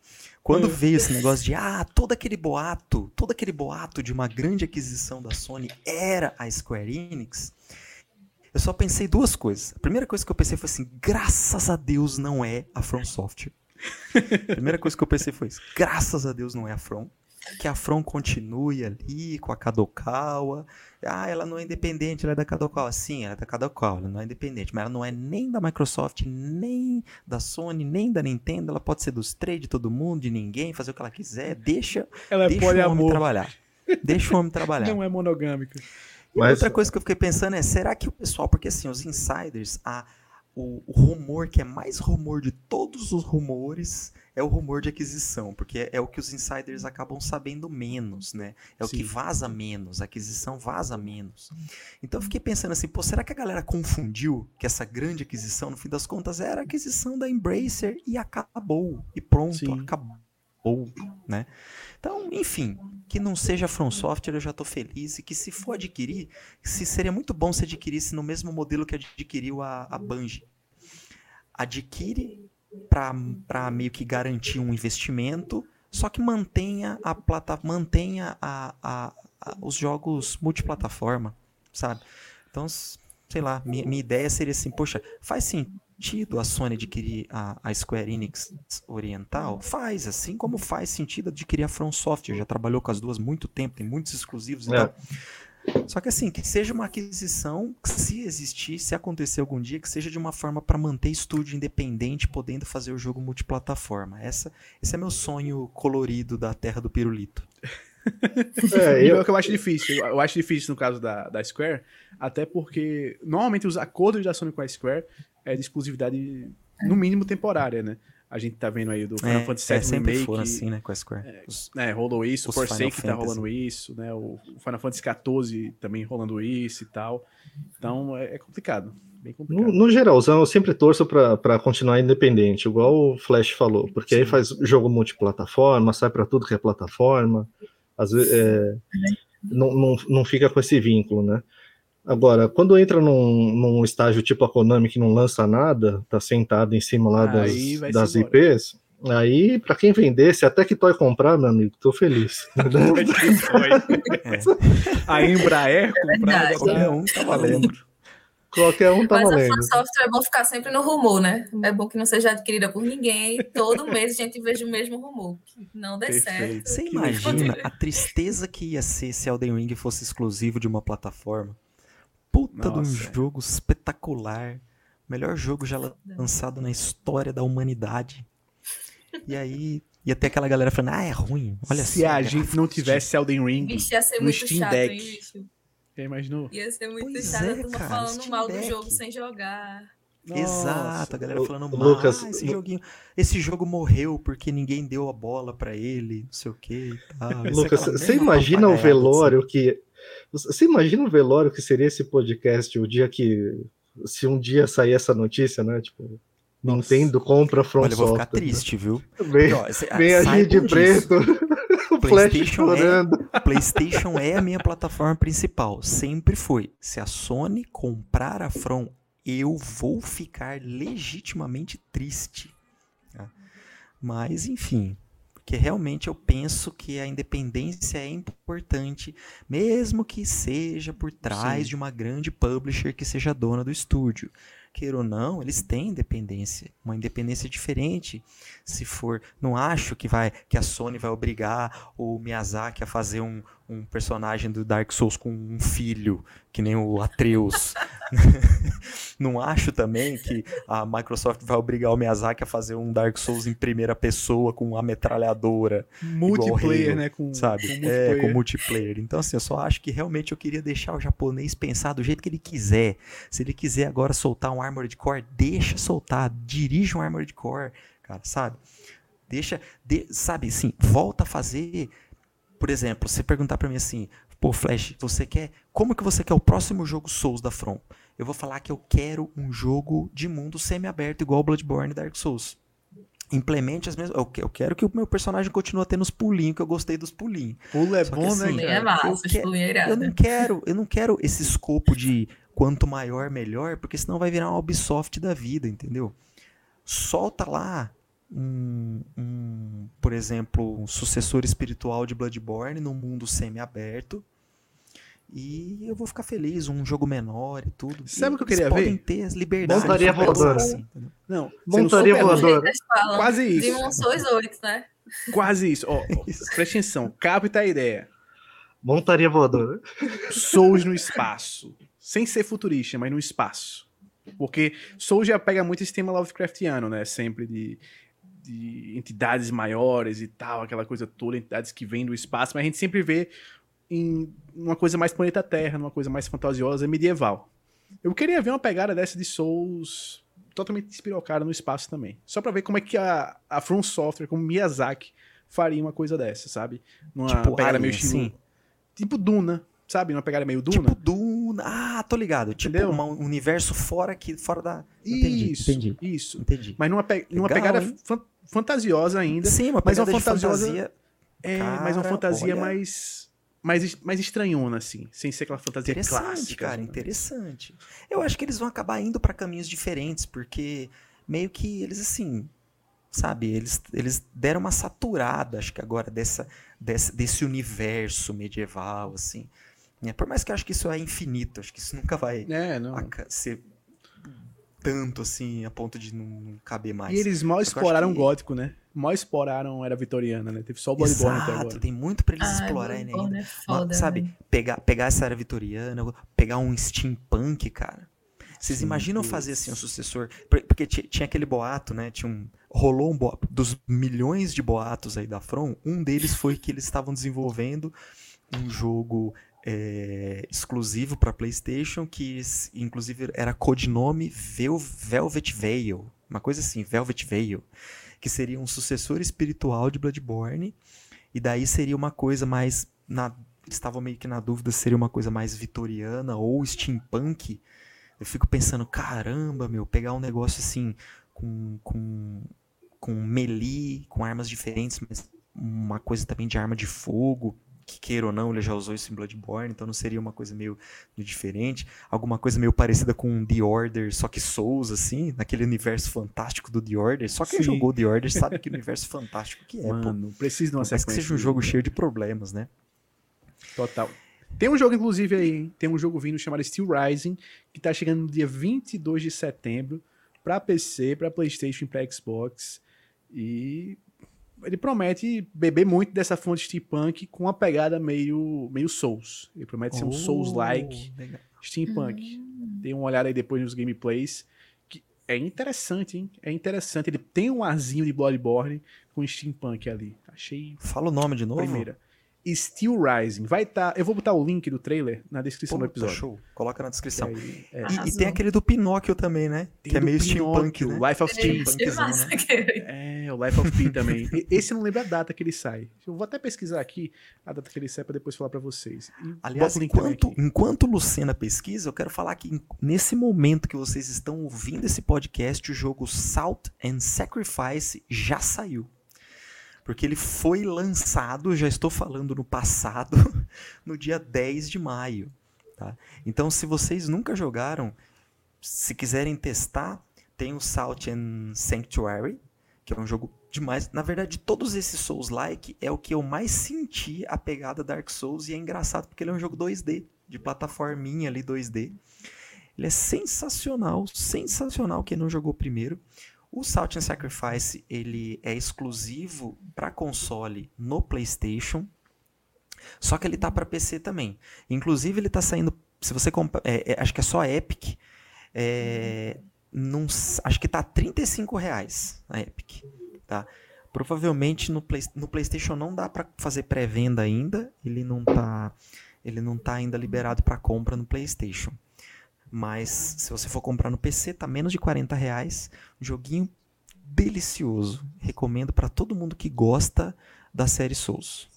Quando veio esse negócio de ah, todo aquele boato, todo aquele boato de uma grande aquisição da Sony era a Square Enix, eu só pensei duas coisas. A primeira coisa que eu pensei foi assim, graças a Deus não é a From Software. a primeira coisa que eu pensei foi isso, graças a Deus não é a From que a From continue ali com a Kadokawa. Ah, ela não é independente, ela é da Kadokawa. Sim, ela é da Kadokawa, ela não é independente, mas ela não é nem da Microsoft, nem da Sony, nem da Nintendo. Ela pode ser dos três, de todo mundo, de ninguém, fazer o que ela quiser. Deixa, ela é deixa o homem trabalhar. Deixa o homem trabalhar. Não é monogâmica. Mas... outra coisa que eu fiquei pensando é, será que o pessoal, porque assim, os insiders, a, o, o rumor que é mais rumor de todos os rumores é o rumor de aquisição, porque é, é, o que os insiders acabam sabendo menos, né? É o Sim. que vaza menos, a aquisição vaza menos. Então eu fiquei pensando assim, pô, será que a galera confundiu que essa grande aquisição, no fim das contas, era a aquisição da Embracer e acabou, e pronto, Sim. acabou, né? Então, enfim, que não seja From Software, eu já estou feliz, e que se for adquirir, se seria muito bom se adquirisse no mesmo modelo que adquiriu a, a Bungie. Adquire para meio que garantir um investimento, só que mantenha a plata, mantenha a, a, a, os jogos multiplataforma, sabe? Então, sei lá, minha, minha ideia seria assim, poxa, faz sentido a Sony adquirir a, a Square Enix Oriental? Faz, assim como faz sentido adquirir a From Software, já trabalhou com as duas há muito tempo, tem muitos exclusivos, então... É. Só que assim, que seja uma aquisição, se existir, se acontecer algum dia, que seja de uma forma para manter estúdio independente, podendo fazer o jogo multiplataforma. Essa, esse é meu sonho colorido da Terra do Pirulito. É, eu... que eu acho difícil. Eu acho difícil no caso da, da Square, até porque normalmente os acordos da Sony com a Square é de exclusividade, no mínimo, temporária, né? A gente tá vendo aí do Final é, Fantasy VII é, sempre Remake. Assim, né, com a Square. É, é rolou isso, o Forsake tá rolando isso, né? O Final Fantasy XIV também rolando isso e tal. Então é, é complicado. Bem complicado. No, no geralzão, eu sempre torço para continuar independente, igual o Flash falou, porque Sim. aí faz jogo multiplataforma, sai para tudo que é plataforma. Às vezes é, não, não, não fica com esse vínculo, né? Agora, quando entra num, num, estágio tipo a Konami que não lança nada, tá sentado em cima lá das, das IPs, aí para quem vendesse, até que Toy comprar, meu amigo, tô feliz. é. A Embraer comprar, qualquer um tá valendo. Qualquer um tá Mas valendo. Mas a software é bom ficar sempre no rumor, né? É bom que não seja adquirida por ninguém. Todo mês a gente veja o mesmo rumor. Não dê certo. Você imagina a tristeza que ia ser se Elden Ring fosse exclusivo de uma plataforma? Puta Nossa. de um jogo espetacular. Melhor jogo já lançado na história da humanidade. E aí ia ter aquela galera falando, ah, é ruim. Olha Se a gente não tivesse Elden Ring Bicho, ia ser no muito Steam chato, Deck. Hein, Já imaginou? Ia ser muito pois chato, é, cara, falando Steam mal Deck. do jogo sem jogar. Nossa, Exato, a galera falando mal. Lucas, ah, esse joguinho, esse jogo morreu porque ninguém deu a bola para ele, não sei o que Lucas, você imagina o velório assim. que você imagina o velório que seria esse podcast o dia que. Se um dia sair essa notícia, né? Tipo, Nossa. Nintendo compra From Olha, eu vou ficar triste, viu? Vem, vem a gente de preto. o PlayStation é, PlayStation é a minha plataforma principal. Sempre foi. Se a Sony comprar a From, eu vou ficar legitimamente triste. Tá? Mas, enfim, porque realmente eu penso que a independência é importante, mesmo que seja por trás Sim. de uma grande publisher que seja dona do estúdio. Queira ou não, eles têm independência, uma independência diferente. Se for, não acho que vai que a Sony vai obrigar o Miyazaki a fazer um, um personagem do Dark Souls com um filho, que nem o Atreus. não acho também que a Microsoft vai obrigar o Miyazaki a fazer um Dark Souls em primeira pessoa com a metralhadora. Multiplayer, né? Com, sabe? Com multiplayer. É, com multiplayer. Então, assim, eu só acho que realmente eu queria deixar o japonês pensar do jeito que ele quiser. Se ele quiser agora soltar um Armored Core, deixa soltar. Dirija um Armored Core, cara, sabe? Deixa, de, sabe, assim, volta a fazer. Por exemplo, você perguntar para mim assim, pô, Flash, você quer. Como que você quer o próximo jogo Souls da From? eu vou falar que eu quero um jogo de mundo semi-aberto igual Bloodborne e Dark Souls. Implemente as mesmas. Eu quero que o meu personagem continue tendo os pulinhos, que eu gostei dos pulinhos. Pulo é Só bom, assim, né? É massa, eu, que... É eu não quero, eu não quero esse escopo de quanto maior, melhor, porque senão vai virar uma Ubisoft da vida, entendeu? solta lá um, um, por exemplo, um sucessor espiritual de Bloodborne num mundo semi-aberto. E eu vou ficar feliz, um jogo menor e tudo. Sabe o que eu queria podem ver? ter as liberdades. Montaria voadora. assim? Não, Montaria voadora. Quase isso. Demon Souls 8, né? Quase isso. Ó, Isso. presta atenção. Capta a ideia. Montaria voadora. Souls no espaço. Sem ser futurista, mas no espaço. Porque Souls já pega muito esse tema Lovecraftiano, né? Sempre de, de entidades maiores e tal, aquela coisa toda, entidades que vêm do espaço, mas a gente sempre vê em uma coisa mais planeta Terra, numa coisa mais fantasiosa, medieval. Eu queria ver uma pegada dessa de Souls totalmente despirocada no espaço também. Só pra ver como é que a, a From Software, como Miyazaki, faria uma coisa dessa, sabe? Numa Tipo pegada meio estilo... assim? Tipo Duna, sabe? Uma pegada meio Duna. Tipo Duna. Ah, tô ligado. Tipo Entendeu? uma- um universo fora aqui, fora da. Entendi, isso, entendi. isso. Entendi. Mas numa, pe- numa Legal, pegada hein? fan- fantasiosa ainda. Sim, uma mas uma fantasiosa- fantasia. É, mas uma Cara, fantasia olha. mais, mais, mais estranhona, assim. Sem ser aquela fantasia Interessante, clássica. cara, interessante. Eu acho que eles vão acabar indo pra caminhos diferentes, porque meio que eles assim, sabe, eles, eles deram uma saturada, acho que agora dessa, dessa desse universo medieval assim. né? Por mais que eu acho que isso é infinito, acho que isso nunca vai É, não. ser tanto assim a ponto de não, caber mais. E eles mal exploraram o que- gótico, né? Mal exploraram a era vitoriana, né? Teve só o Bloodborne até agora. tem muito pra eles Ai, explorarem ainda. é foda, sabe, velho. pegar, pegar essa era vitoriana, pegar um steampunk, cara. Vocês Sim, imaginam putz. fazer assim um sucessor? Por- Porque ti- tinha aquele boato, né? Tinha um, rolou um boato. Dos milhões de boatos aí da From, um deles foi que eles estavam desenvolvendo um jogo é, exclusivo para PlayStation, que inclusive era codinome Vel- Velvet Veil. Uma coisa assim, Velvet Veil. Que seria um sucessor espiritual de Bloodborne. E daí seria uma coisa mais. Na, estavam meio que na dúvida se seria uma coisa mais vitoriana ou steampunk. Eu fico pensando, caramba, meu, pegar um negócio assim, com, com, com melee, com armas diferentes, mas uma coisa também de arma de fogo, que queira ou não, ele já usou isso em Bloodborne, então não seria uma coisa meio, meio diferente. Alguma coisa meio parecida com The Order, só que Souls, assim, naquele universo fantástico do The Order. Só quem Sim. jogou The Order sabe que universo fantástico que é, pô. Mano, precisa de uma Mas que sequência. seja um jogo cheio de problemas, né? Total. Tem um jogo, inclusive, aí, hein? Tem um jogo vindo chamado Steel Rising, que tá chegando no dia 22 de setembro pra PC, pra Playstation e pra Xbox. E ele promete beber muito dessa fonte steampunk com uma pegada meio, meio Souls. Ele promete ser um Souls-like Oh, legal. steampunk. Hum. Dê uma olhada aí depois nos gameplays. Que é interessante, hein? É interessante. Ele tem um arzinho de Bloodborne com steampunk ali. Achei Fala o nome de novo. primeira. Steel Rising. Vai estar. eu vou botar o link do trailer na descrição do Puta, episódio. show. Coloca na descrição. E aí, é, E- E, tem aquele do Pinóquio também, né? tem que é do meio steampunk, né? Life of É. Steampunk. massa aquele. É, o Life of Pi também. Esse eu não lembro a data que ele sai. Eu vou até pesquisar aqui a data que ele sai pra depois falar pra vocês. E Aliás, enquanto, enquanto Lucena pesquisa, eu quero falar que nesse momento que vocês estão ouvindo esse podcast, o jogo Salt and Sacrifice já saiu. Porque ele foi lançado, já estou falando no passado, no dia 10 de maio. Tá? Então, se vocês nunca jogaram, se quiserem testar, tem o Salt and Sanctuary, que é um jogo demais. Na verdade, de todos esses Souls-like, é o que eu mais senti a pegada Dark Souls, e é engraçado porque ele é um jogo 2D, de plataforminha ali 2D. Ele é sensacional, sensacional quem não jogou primeiro. O Salt and Sacrifice, ele é exclusivo para console no PlayStation. Só que ele tá para PC também. Inclusive ele tá saindo, se você compra, é, é, acho que é só Epic, é, num s- acho que tá 35 reais a Epic, tá? Provavelmente no, Play- no PlayStation não dá para fazer pré-venda ainda, ele não tá ele não tá ainda liberado para compra no PlayStation. Mas se você for comprar no PC, tá menos de 40 reais. Um joguinho delicioso. Recomendo para todo mundo que gosta da série Souls.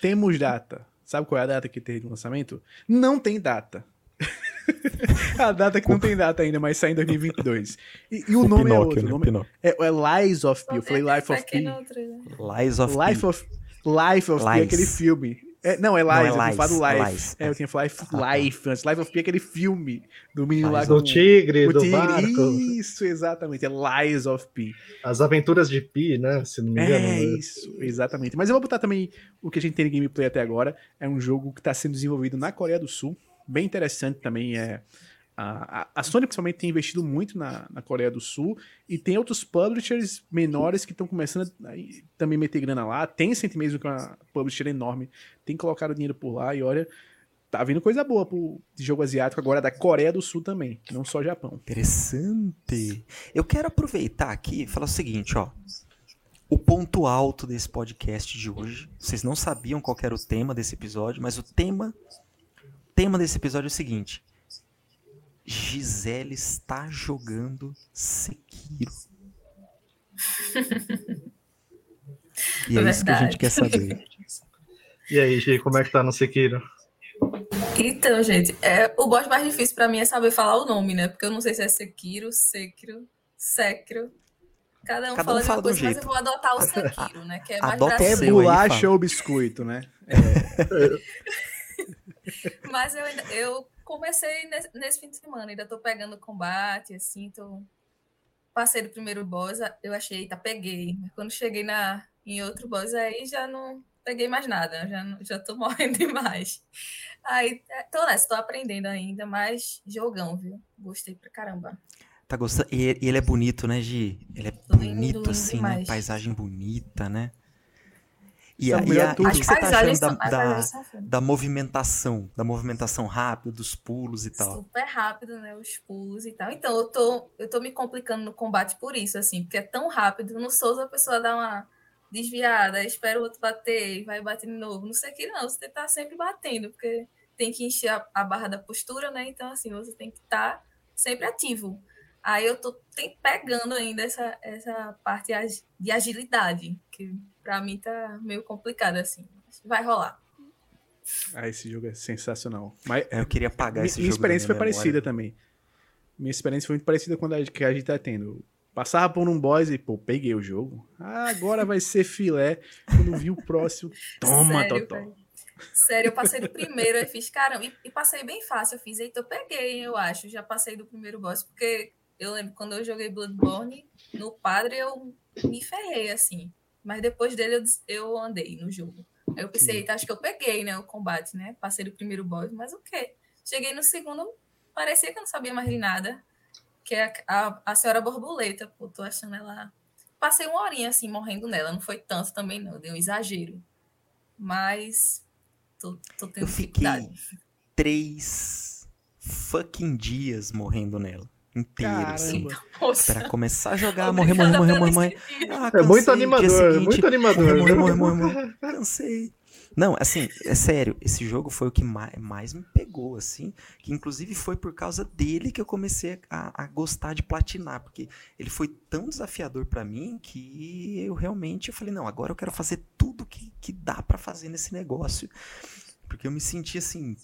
Temos data. Sabe qual é a data que tem de lançamento? Não tem data. a data que não tem data ainda, mas sai em 2022. E, e o, nome é outro. o nome é, é Lies of P. Eu falei Life of P. trailer. Lies of Life P. of, Life of P, Lies. aquele filme. É, não, é Lies, Não, é eu tinha falado é Life. Lies. É, eu tinha falado Ah, tá. Life antes. Life of Pi é aquele filme do menino lá Do tigre, o do tigre. barco. Isso, exatamente. É Lies of Pi. As aventuras de Pi, né? Se não me engano. É né? isso, exatamente. Mas eu vou botar também o que a gente tem de gameplay até agora. É um jogo que está sendo desenvolvido na Coreia do Sul. Bem interessante também. É, a, a- a Sony, principalmente, tem investido muito na, na Coreia do Sul. E tem outros publishers menores que estão começando a aí também meter grana lá. Tencent mesmo, que é uma publisher enorme, tem colocado dinheiro por lá. E olha, tá vindo coisa boa pro jogo asiático agora da Coreia do Sul também, não só Japão. Interessante. Eu quero aproveitar aqui e falar o seguinte, ó. O ponto alto desse podcast de hoje. Vocês não sabiam qual era o tema desse episódio, mas o tema, tema desse episódio é o seguinte: Gisele está jogando Sekiro. E é isso que a gente Verdade. quer saber. E aí, Gi, como é que tá no Sekiro? Então, gente, é, o boss mais difícil pra mim é saber falar o nome, né? Porque eu não sei se é Sekiro, Sekiro, Sekiro. Cada um Cada um fala de fala uma de um coisa, mas jeito. eu vou adotar o Sekiro, né? Que é mais Adota É bolacha fala. ou biscoito, né? Mas eu, ainda, eu comecei nesse, nesse fim de semana, ainda tô pegando combate, assim, tô... Passei do primeiro boss, eu achei, eita, peguei. Mas quando cheguei na, em outro boss, aí já não peguei mais nada, já, já tô morrendo demais. Aí, é, tô nessa, tô aprendendo ainda, mas jogão, viu? Gostei pra caramba. Tá gostando? E ele é bonito, né, Gi? Ele é Lindo, lindo, bonito, lindo assim, né? Paisagem bonita, né? E, é a, e, a- tudo. o que você tá achando da, da, da movimentação? Da movimentação rápida, dos pulos e tal. Super rápido, né? Os pulos e tal. Então, eu tô, eu tô me complicando no combate por isso, assim, porque é tão rápido. No Souls a pessoa dá uma desviada, espera o outro bater, vai bater de novo. Não sei o que não, você tá sempre batendo, porque tem que encher a, a barra da postura, né? Então, assim, você tem que estar sempre ativo. Aí eu tô tem- pegando ainda essa, essa parte de agilidade, que pra mim tá meio complicado, assim. Vai rolar. Ah, esse jogo é sensacional. Mas Eu queria pagar minha, esse minha jogo da experiência foi minha memória. parecida também. Minha experiência foi muito parecida com a que a gente tá tendo. Passava por um boss e, pô, peguei o jogo. Ah, agora vai ser filé. Quando vi o próximo, toma, Sério, Totó. Sério, eu passei do primeiro, aí fiz, caramba, e, e passei bem fácil. Eu fiz, eita, eu peguei, eu acho. Já passei do primeiro boss, porque eu lembro quando eu joguei Bloodborne, no padre eu me ferrei, assim. Mas depois dele eu, eu andei no jogo. Aí eu pensei, eita, acho que eu peguei, né, o combate, né? Passei do primeiro boss, mas o quê? Cheguei no segundo, parecia que eu não sabia mais de nada. Que é a, a, a senhora borboleta, pô, tô achando ela. Passei uma horinha assim, morrendo nela. Não foi tanto também, não. Deu um exagero. Mas tô, tô tendo Eu fiquei dificuldade. três fucking dias morrendo nela. Inteiro, assim. Pra começar a jogar, morrer, morrer, morrer, morrer, incentivo. Ah, É muito animador, seguinte, muito animador. Morrer, morrer, morrer. Cansei. Não, assim, é sério, esse jogo foi o que mais, me pegou, assim, que inclusive foi por causa dele que eu comecei a, a gostar de platinar, porque ele foi tão desafiador pra mim que eu realmente eu falei, não, agora eu quero fazer tudo que, que dá pra fazer nesse negócio, porque eu me senti, assim,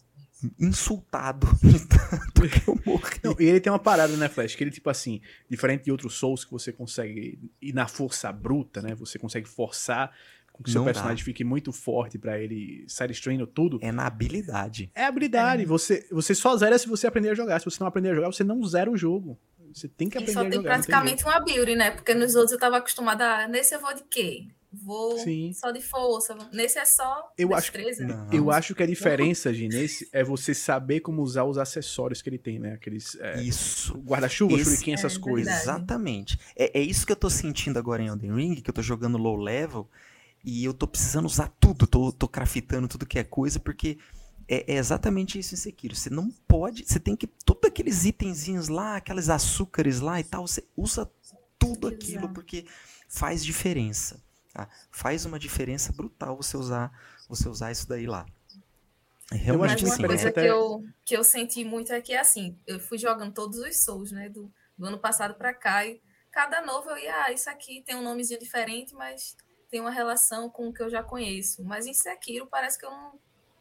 insultado de tanto que eu morri. Não, e ele tem uma parada, né, Flash? Que ele, tipo assim, diferente de outros Souls que você consegue ir na força bruta, né? Você consegue forçar com que seu Não dá. personagem fique muito forte pra ele sair destruindo tudo. É na habilidade. É habilidade. Você, você só zera se você aprender a jogar. Se você não aprender a jogar, você não zera o jogo. Você tem que aprender só a tem jogar. não praticamente uma build, né? Porque nos outros eu tava acostumada a. Nesse eu vou de quê? Vou Sim. só de força. Nesse é só Eu acho-. Eu acho que a diferença, Gi, nesse é você saber como usar os acessórios que ele tem, né? Aqueles é, Isso. guarda-chuva, shuriken, essas É, coisas. verdade. Exatamente. É, é isso que eu tô sentindo agora em Elden Ring, que eu tô jogando low level e eu tô precisando usar tudo, tô, tô craftando tudo que é coisa, porque é, é exatamente isso em Sekiro. Você não pode, você tem que, todos aqueles itenzinhos lá, aqueles açúcares lá e tal, você usa tudo aquilo, porque faz diferença. Tá? Faz uma diferença brutal você usar, você usar isso daí lá. É Realmente Mas uma experiência coisa até- que, eu, que eu senti muito é que, assim, eu fui jogando todos os Souls, né? Do, do ano passado pra cá. E cada novo eu ia, ah, isso aqui tem um nomezinho diferente, mas tem uma relação com o que eu já conheço. Mas em Sekiro parece que eu não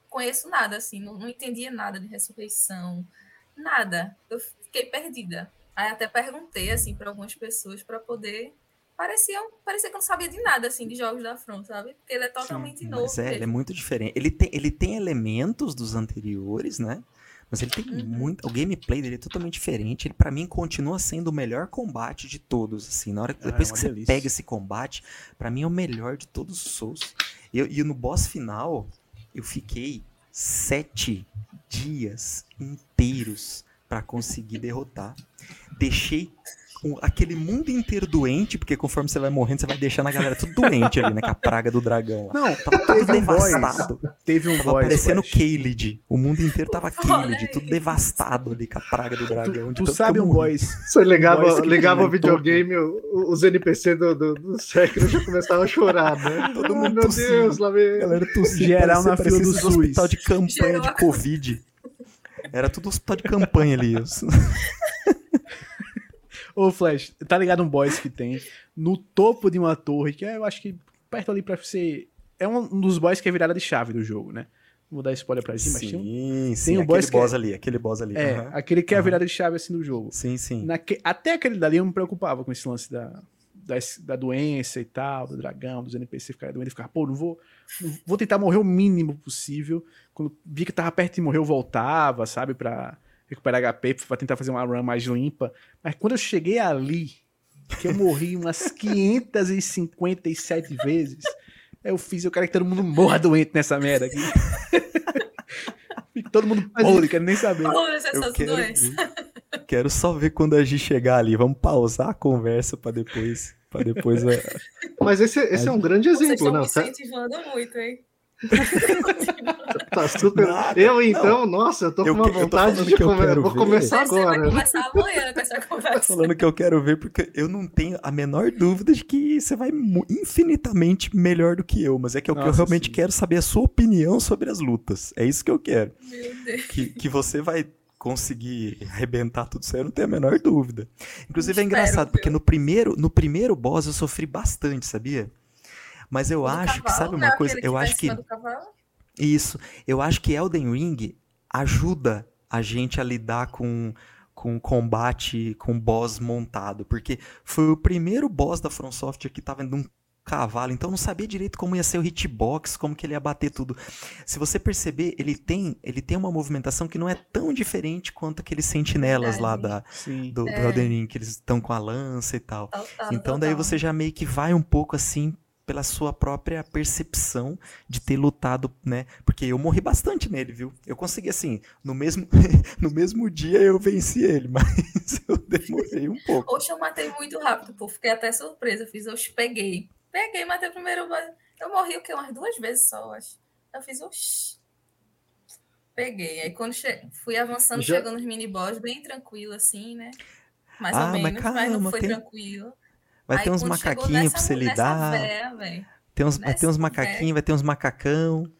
conheço nada, assim. Não, não entendia nada de ressurreição. Nada. Eu fiquei perdida. Aí até perguntei, assim, para algumas pessoas para poder parecia, parecia que eu não sabia de nada, assim, de jogos da Front, sabe? Porque ele é totalmente Sim, novo. Mas é, ele é muito diferente. Ele tem, ele tem elementos dos anteriores, né? Mas ele tem Uhum. muito. O gameplay dele é totalmente diferente. Ele, pra mim, continua sendo o melhor combate de todos. Assim, na hora Ah, é depois uma que você delícia. pega esse combate, pra mim é o melhor de todos os Souls. E, eu- e no boss final, eu fiquei sete dias inteiros pra conseguir derrotar. Deixei aquele mundo inteiro doente, porque conforme você vai morrendo, você vai deixando a galera tudo doente ali, né? Com a praga do dragão lá. Não, Tava tudo teve um devastado. Teve um Tava boss. parecendo. Keylid. O mundo inteiro tava Olha Keylid, tudo devastado ali com a praga do dragão. Tu tanto sabe um boss. Você ligava, que ligava o videogame, o- os NPC do, do, do Sekiro já começavam a chorar, né? Todo Ah, mundo meu tossindo. Deus, lá vem. Galera tossindo, Geral na fila do hospital de campanha Geral. de Covid. Era tudo hospital de campanha ali. Ô, Flash, tá ligado um boss que tem no topo de uma torre, que é, eu acho que perto ali pra ser. É um dos boss que é virada de chave do jogo, né? Vou dar spoiler pra gente, mas tem um. Sim, sim. tem um aquele boss boss é- ali, aquele boss ali. É, aham. aquele que é a virada de chave assim do jogo. Sim, sim. Naque- Até aquele dali eu me preocupava com esse lance da, da, da doença e tal, do dragão, dos NPC ficar doente, ficar, pô, não vou, não vou tentar morrer o mínimo possível. Quando vi que tava perto de morrer, eu voltava, sabe, pra recuperar HP, pra tentar fazer uma run mais limpa. Mas quando eu cheguei ali, que eu morri umas 557 vezes, eu fiz, eu quero que todo mundo morra doente nessa merda aqui. Todo mundo podre, quero nem saber. Essas Eu quero. Quero só ver quando a gente chegar ali. Vamos pausar a conversa pra depois. Pra depois é, Mas esse, esse é um grande Vocês exemplo, estão não? me Tá, incentivando muito, hein? tá super. Nada, eu, então, nossa, eu tô Eu com uma tô vontade falando de que eu comer. quero Vou ver. começar Você vai agora. começar amanhã com essa conversa. falando que eu quero ver, porque eu não tenho a menor dúvida de que você vai infinitamente melhor do que eu. Mas é que eu, que eu realmente sim. quero saber a sua opinião sobre as lutas. É isso que eu quero. Meu Deus. Que, que você vai conseguir arrebentar tudo isso aí, eu não tenho a menor dúvida. Inclusive é engraçado, porque no primeiro, no primeiro boss eu sofri bastante, sabia? Mas eu O acho que, cavalo, sabe né? uma coisa? Eu acho que isso. Eu acho que Elden Ring ajuda a gente a lidar com com combate com boss montado, porque foi o primeiro boss da From Software que tava num cavalo, então eu não sabia direito como ia ser o hitbox, como que ele ia bater tudo. Se você perceber, ele tem, ele tem uma movimentação que não é tão diferente quanto aqueles sentinelas lá da, Sim. do, do É. Elden Ring, que eles estão com a lança e tal. Total, Então daí total. você já meio que vai um pouco assim pela sua própria percepção de ter lutado, né? Porque eu morri bastante nele, viu? Eu consegui assim, no mesmo no mesmo dia eu venci ele, mas eu demorei um pouco. Oxe, eu matei muito rápido, pô. Fiquei até surpresa. Fiz, eu peguei. Peguei, matei o primeiro. boss. Eu morri o quê? Umas duas vezes só, eu acho. Eu fiz, oxi. Peguei. Aí quando che... fui avançando, Já- chegando nos mini-boss, bem tranquilo, assim, né? Mais Ah, ou mas menos, mas, não calma, foi tem- tranquilo. Vai Aí ter uns macaquinhos pra você lidar. véia, véi, Tem uns, vai ter uns macaquinhos, vai ter uns macacão.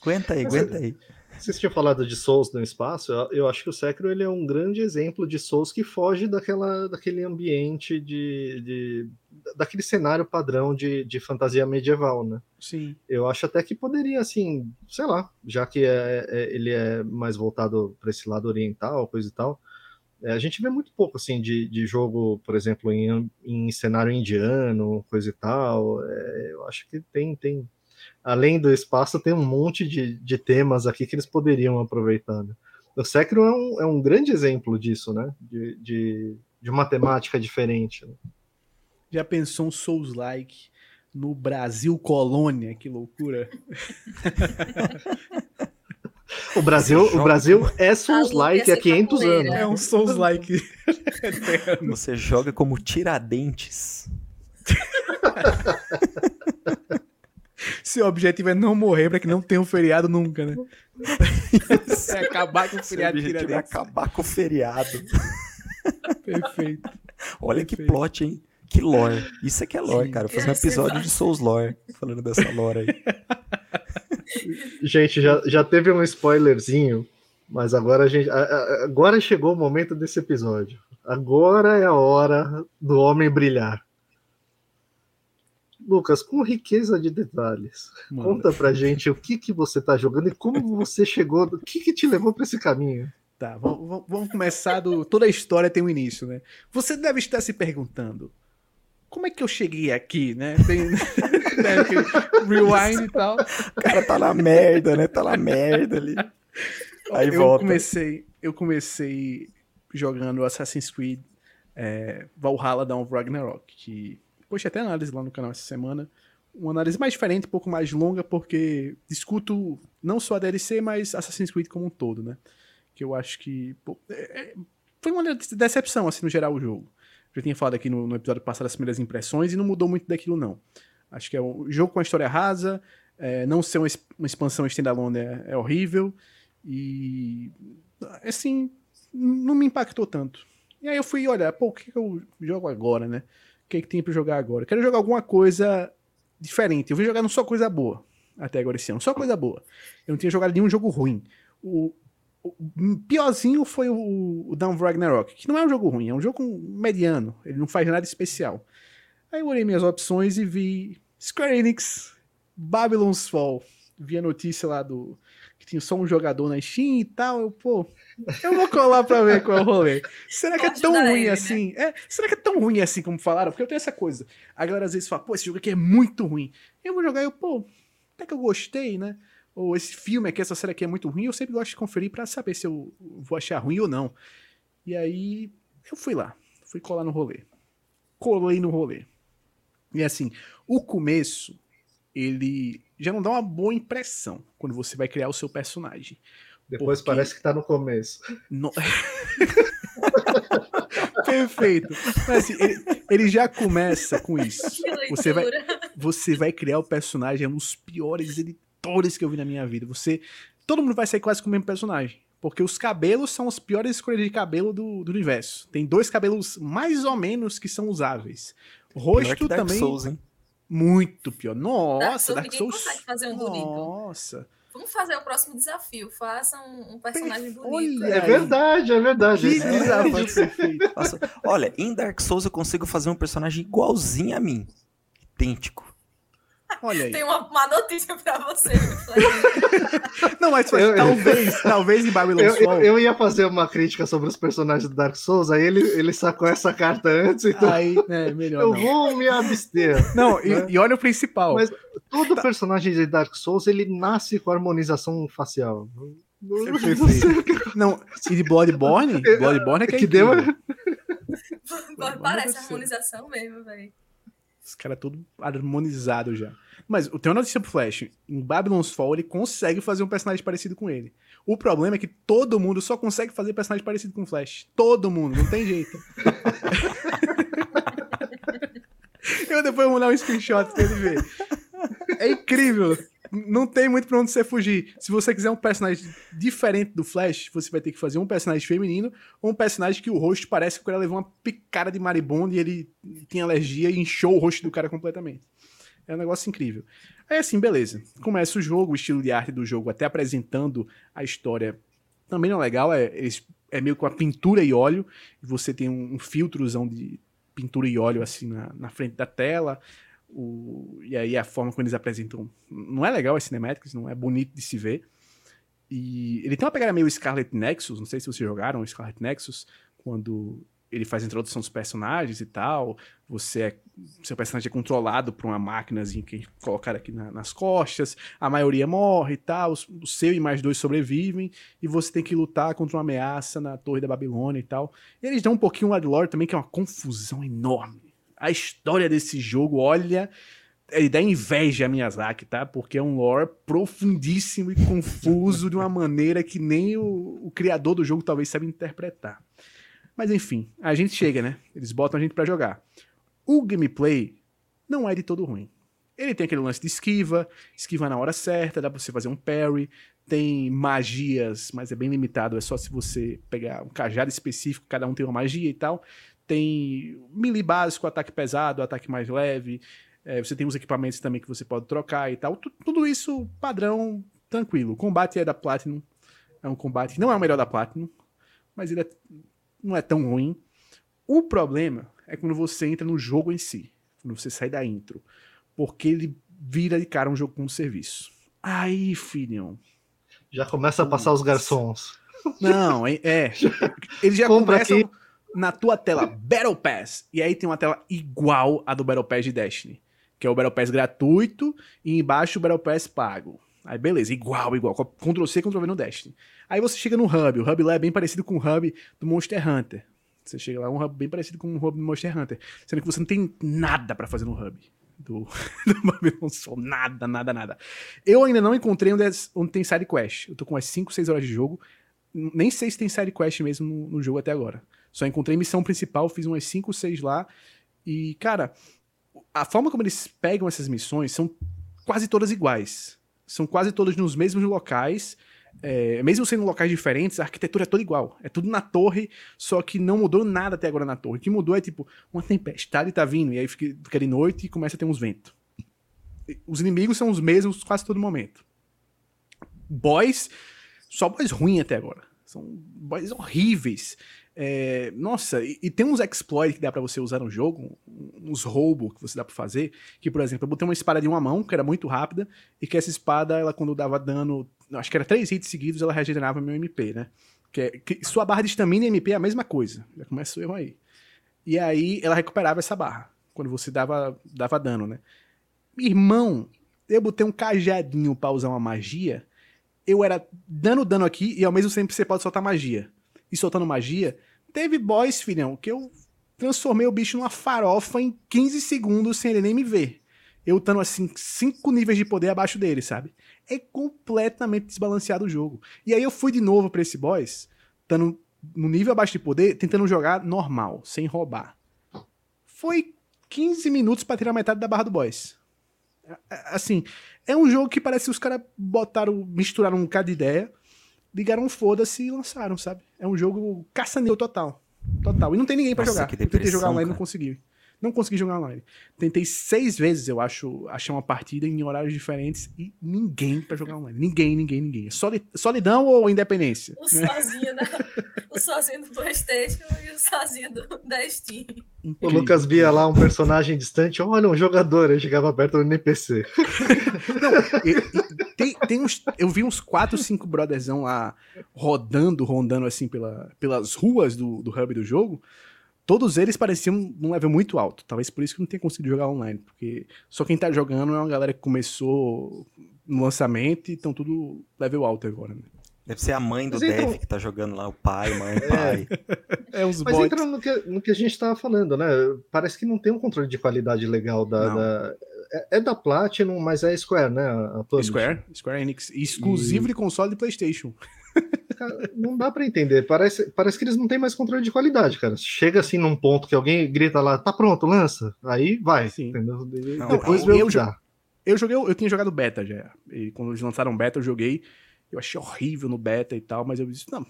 Aguenta aí, aguenta aí. Vocês tinham falado de Souls no espaço, eu, eu acho que o Sekiro ele é um grande exemplo de Souls que foge daquela, daquele ambiente de, de daquele cenário padrão de, de fantasia medieval, né? Sim. Eu acho até que poderia, assim, sei lá, já que é, é- ele é mais voltado para esse lado oriental, coisa e tal. é, a gente vê muito pouco, assim, de, de jogo, por exemplo, em, em cenário indiano, coisa e tal. É, eu acho que tem, tem. Além do espaço, tem um monte de, de temas aqui que eles poderiam aproveitar. Né? O Sekiro é um, é um grande exemplo disso, né? De, de, de uma temática diferente. né? Já pensou um Souls-like no Brasil colônia? Que loucura. O Brasil, o Brasil é Souls-like há ser 500 capoeira. anos. É um Souls-like eterno. Você joga como Tiradentes. Seu objetivo é não morrer pra que não tenha um feriado nunca, né? é acabar com o Seu feriado objetivo é acabar com o feriado. Perfeito. Olha que Perfeito. plot, hein? Que lore. Isso é que é lore, Sim. cara. Fazer um Esse episódio de Souls Lore, falando dessa lore aí. Gente, já, já teve um spoilerzinho, mas agora a gente. Agora chegou o momento desse episódio. Agora é a hora do homem brilhar. Lucas, com riqueza de detalhes, Mano, conta pra gente o que, que você tá jogando e como você chegou, o que, que te levou pra esse caminho. Tá, vamos, vamos- vamos começar do. Toda a história tem um início, né? Você deve estar se perguntando como é que eu cheguei aqui, né? Tem né, rewind e tal. O cara tá na merda, né? Tá na merda ali. Aí eu volta. comecei, eu comecei jogando Assassin's Creed é, Valhalla Dawn of Ragnarok, que postei até análise lá no canal essa semana. Uma análise mais diferente, um pouco mais longa, porque discuto não só a DLC, mas Assassin's Creed como um todo, né? Que eu acho que pô, é, é foi uma decepção, assim, no geral, o jogo. Já tinha falado aqui no, no episódio passado as primeiras impressões e não mudou muito daquilo, não. Acho que é um jogo com a história rasa, é, não ser uma, uma expansão standalone é, é horrível e, assim, não me impactou tanto. E aí eu fui olhar, pô, o que, que eu jogo agora, né? Que, que tem pra jogar agora? quero jogar alguma coisa diferente. Eu vou jogar não só coisa boa até agora esse ano, só coisa boa. Eu não tinha jogado nenhum jogo ruim. O, o piorzinho foi o, o Down Ragnarok, que não é um jogo ruim, é um jogo mediano, ele não faz nada especial. Aí eu olhei minhas opções e vi Square Enix, Babylon's Fall. Vi a notícia lá do que tinha só um jogador na Steam e tal. Eu, pô, eu vou colar pra ver qual é o rolê. Será que é tão ruim ele, né? assim? Né? É, será que é tão ruim assim como falaram? Porque eu tenho essa coisa. A galera às vezes fala, pô, esse jogo aqui é muito ruim. Eu vou jogar e eu, pô, até que eu gostei, né? ou esse filme aqui, essa série aqui é muito ruim, eu sempre gosto de conferir para saber se eu vou achar ruim ou não. E aí eu fui lá, fui colar no rolê. Colei no rolê. E assim, o começo, ele já não dá uma boa impressão quando você vai criar o seu personagem. Depois porque... parece que tá no começo. No... Perfeito. Mas assim, ele, ele, já começa com isso. Você vai, você vai criar o personagem, é um dos piores atores que eu vi na minha vida. Você. Todo mundo vai sair quase com o mesmo personagem. Porque os cabelos são as piores escolhas de cabelo do, do universo. Tem dois cabelos mais ou menos que são usáveis. O rosto também. Souls, hein? Muito pior. Nossa, Dark Souls. Dark Souls... fazer um bonito. Nossa. Vamos fazer o próximo desafio. Faça um, um personagem bonito. Olha, é verdade, é verdade. Que é, desafio perfeito. Nossa, olha, em Dark Souls eu consigo fazer um personagem igualzinho a mim. Idêntico. Olha aí. Tem uma, uma notícia pra você. não, mas eu, talvez, talvez em Babylon's Fall. Eu, eu, ia fazer uma crítica sobre os personagens do Dark Souls, aí ele, ele sacou essa carta antes, então. Aí, é, melhor. Eu não. vou me abster. Não, né? e, e, olha o principal. Mas todo tá. personagem de Dark Souls, ele nasce com harmonização facial. Não, e de Bloodborne? Bloodborne é que, é que deu. Parece harmonização mesmo, velho. Os caras tudo harmonizado já. Mas tem uma notícia pro Flash. Em Babylon's Fall, ele consegue fazer um personagem parecido com ele. O problema é que todo mundo só consegue fazer personagem parecido com o Flash. Todo mundo, não tem jeito. Eu depois vou mandar um screenshot pra ele ver. É incrível. Não tem muito pra onde você fugir. Se você quiser um personagem diferente do Flash, você vai ter que fazer um personagem feminino ou um personagem que o rosto parece que o cara levou uma picada de maribondo e ele tinha alergia e inchou o rosto do cara completamente. É um negócio incrível. Aí assim, beleza. Começa o jogo, o estilo de arte do jogo, até apresentando a história. Também não é legal, é, é meio com a pintura e óleo. E você tem um, um filtrozão de pintura e óleo assim na, na frente da tela. O, e aí a forma como eles apresentam. Não é legal as cinemáticas, não é bonito de se ver. E ele tem uma pegada meio Scarlet Nexus, não sei se vocês jogaram Scarlet Nexus, quando ele faz a introdução dos personagens e tal. Você é, seu personagem é controlado por uma máquinazinha que colocaram aqui na, nas costas. A maioria morre e tal. O seu e mais dois sobrevivem. E você tem que lutar contra uma ameaça na Torre da Babilônia e tal. E eles dão um pouquinho lá de lore também, que é uma confusão enorme. A história desse jogo, olha. Ele dá inveja a Miyazaki, tá? Porque é um lore profundíssimo e confuso de uma maneira que nem o, o criador do jogo talvez saiba interpretar. Mas enfim, a gente chega, né? Eles botam a gente para jogar. O gameplay não é de todo ruim. Ele tem aquele lance de esquiva, esquiva na hora certa, dá pra você fazer um parry, tem magias, mas é bem limitado, é só se você pegar um cajado específico, cada um tem uma magia e tal. Tem melee básico, ataque pesado, ataque mais leve, é, você tem os equipamentos também que você pode trocar e tal. Tudo isso padrão, tranquilo. O combate é da Platinum, é um combate não é o melhor da Platinum, mas ele é não é tão ruim. O problema é quando você entra no jogo em si, quando você sai da intro, porque ele vira de cara um jogo com serviço. Aí, filhão. Já começa a passar os garçons. Não, é. é. Eles já Compra começam. Aqui, na tua tela Battle Pass. E aí tem uma tela igual a do Battle Pass de Destiny. Que é o Battle Pass gratuito e embaixo o Battle Pass pago. Aí beleza, igual, igual. Ctrl C, Ctrl V no Destiny. Aí você chega no hub. O hub lá é bem parecido com o hub do Monster Hunter. Você chega lá, é um hub bem parecido com o hub do Monster Hunter. Sendo que você não tem nada para fazer no hub do, do Babylon Soul. Nada, nada, nada. Eu ainda não encontrei onde, é, onde tem side quest. Eu tô com umas 5, 6 horas de jogo. Nem sei se tem side quest mesmo no, no jogo até agora. Só encontrei missão principal, fiz umas 5, 6 lá. E, cara, a forma como eles pegam essas missões são quase todas iguais. São quase todas nos mesmos locais. É, mesmo sendo locais diferentes, a arquitetura é toda igual. É tudo na torre, só que não mudou nada até agora na torre. O que mudou é tipo, uma tempestade tá vindo, e aí fica, fica de noite e começa a ter uns ventos. Os inimigos são os mesmos quase todo momento. Boys, só boys ruins até agora. São boys horríveis. É, nossa, e, e, tem uns exploits que dá para você usar no jogo, uns roubos que você dá pra fazer, que, por exemplo, eu botei uma espada de uma mão, que era muito rápida, e que essa espada, ela quando dava dano, acho que era três hits seguidos, ela regenerava meu MP, né? Que, é, que sua barra de estamina e MP é a mesma coisa, já começa o erro aí. E aí ela recuperava essa barra, quando você dava, dava dano, né? Irmão, eu botei um cajadinho pra usar uma magia, eu era dando dano aqui e ao mesmo tempo você pode soltar magia e soltando magia, teve boss, filhão, que eu transformei o bicho numa farofa em 15 segundos sem ele nem me ver. Eu estando assim, cinco níveis de poder abaixo dele, sabe? É completamente desbalanceado o jogo. E aí eu fui de novo pra esse boss, estando no nível abaixo de poder, tentando jogar normal, sem roubar. Foi 15 minutos para tirar metade da barra do boss. Assim, é um jogo que parece que os caras botaram, misturaram um bocado de ideia, ligaram foda-se e lançaram, sabe? É um jogo caçaneu total. Total. E não tem ninguém para jogar. Que eu tentei jogar online e não consegui. Não consegui jogar online. Tentei seis vezes, eu acho, achar uma partida em horários diferentes e ninguém para jogar online. Ninguém, ninguém, ninguém. Solidão ou independência? O sozinho, da, o sozinho do Playstation e o sozinho do, da Steam. O Lucas via lá um personagem distante, olha, um jogador, aí chegava perto do NPC. Não, e, e, tem, tem uns, eu vi uns 4, 5 brotherzão lá rodando, rondando assim pela, pelas ruas do, do hub do jogo todos eles pareciam num level muito alto. Talvez por isso que não tenha conseguido jogar online, porque só quem tá jogando é uma galera que começou no lançamento e estão tudo level alto agora, né? Deve ser a mãe do Dev que tá jogando lá, o pai, mãe, é. pai. É, os Mas bots. entra no que, no que a gente tava falando, né? Parece que não tem um controle de qualidade legal da. da... É, é, da Platinum, mas é Square, né? Square, Square Enix. Exclusivo e... de console de PlayStation. Cara, não dá para entender. Parece, parece que eles não têm mais controle de qualidade, cara. Chega assim num ponto que alguém grita lá, tá pronto, lança. Aí vai. Sim. Entendeu? Não, Depois eu, eu, já. eu joguei, eu tinha jogado beta já. E quando eles lançaram beta, eu joguei. Eu achei horrível no beta e tal, mas eu disse, não,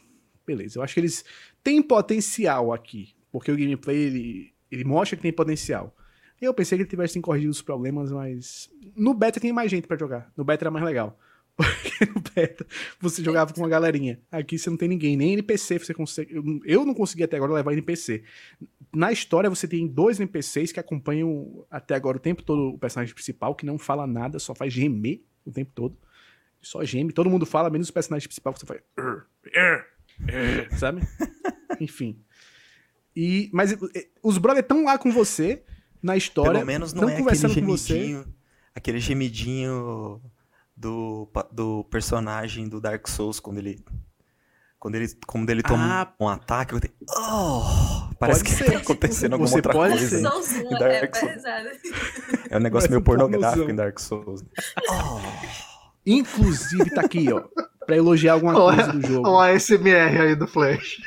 beleza. Eu acho que eles têm potencial aqui. Porque o gameplay, ele, ele mostra que tem potencial. Eu pensei que ele tivesse corrigido os problemas, mas no beta tem mais gente para jogar. No beta era mais legal. Porque no beta você jogava com uma galerinha. Aqui você não tem ninguém, nem NPC você consegue. Eu não consegui até agora levar NPC. Na história você tem dois NPCs que acompanham até agora o tempo todo o personagem principal, que não fala nada, só faz gemer o tempo todo. Só geme. Todo mundo fala, menos o personagem principal que você faz. sabe? Enfim. E, mas os brothers estão lá com você na história. Pelo menos não é conversando aquele gemidinho, com você. Aquele gemidinho do, do personagem do Dark Souls quando ele quando ele, quando ele toma ah, um ataque, eu tenho, oh, parece que ser. tá acontecendo alguma Você outra pode coisa. Ser. Em Dark Souls. É um negócio meio pornográfico em Dark Souls. Oh. Inclusive, tá aqui, ó, pra elogiar alguma coisa do jogo. Olha a ASMR aí do Flash.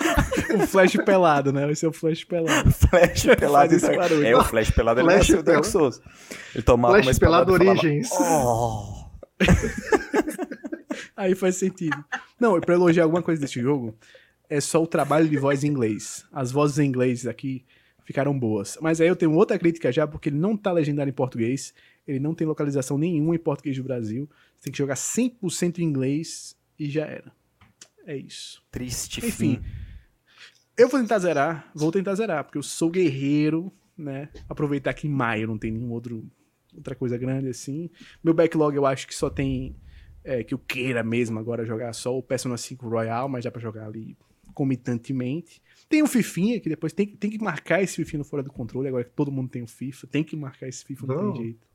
o Flash pelado, né? Vai ser o Flash pelado. Flash pelado. é, o Flash pelado Flash ele o Dark Souls. Ele tomava Flash pelado Origens. oh. Aí faz sentido. Não, pra elogiar alguma coisa desse jogo, é só o trabalho de voz em inglês. As vozes em inglês aqui ficaram boas. Mas aí eu tenho outra crítica já, porque ele não tá legendado em português, ele não tem localização nenhuma em português do Brasil. Você tem que jogar 100% em inglês e já era. É isso. Triste Enfim. Fim. Eu vou tentar zerar, vou tentar zerar, porque eu sou guerreiro, né? Aproveitar que em maio não tem nenhum outro outra coisa grande assim. Meu backlog eu acho que só tem é, que eu queira mesmo agora jogar só o Persona 5 Royal, mas dá para jogar ali comitantemente. Tem o Fifinha, que depois tem, tem que marcar esse Fifinha no fora do controle, agora que todo mundo tem o FIFA, tem que marcar esse FIFA, não, não. tem jeito.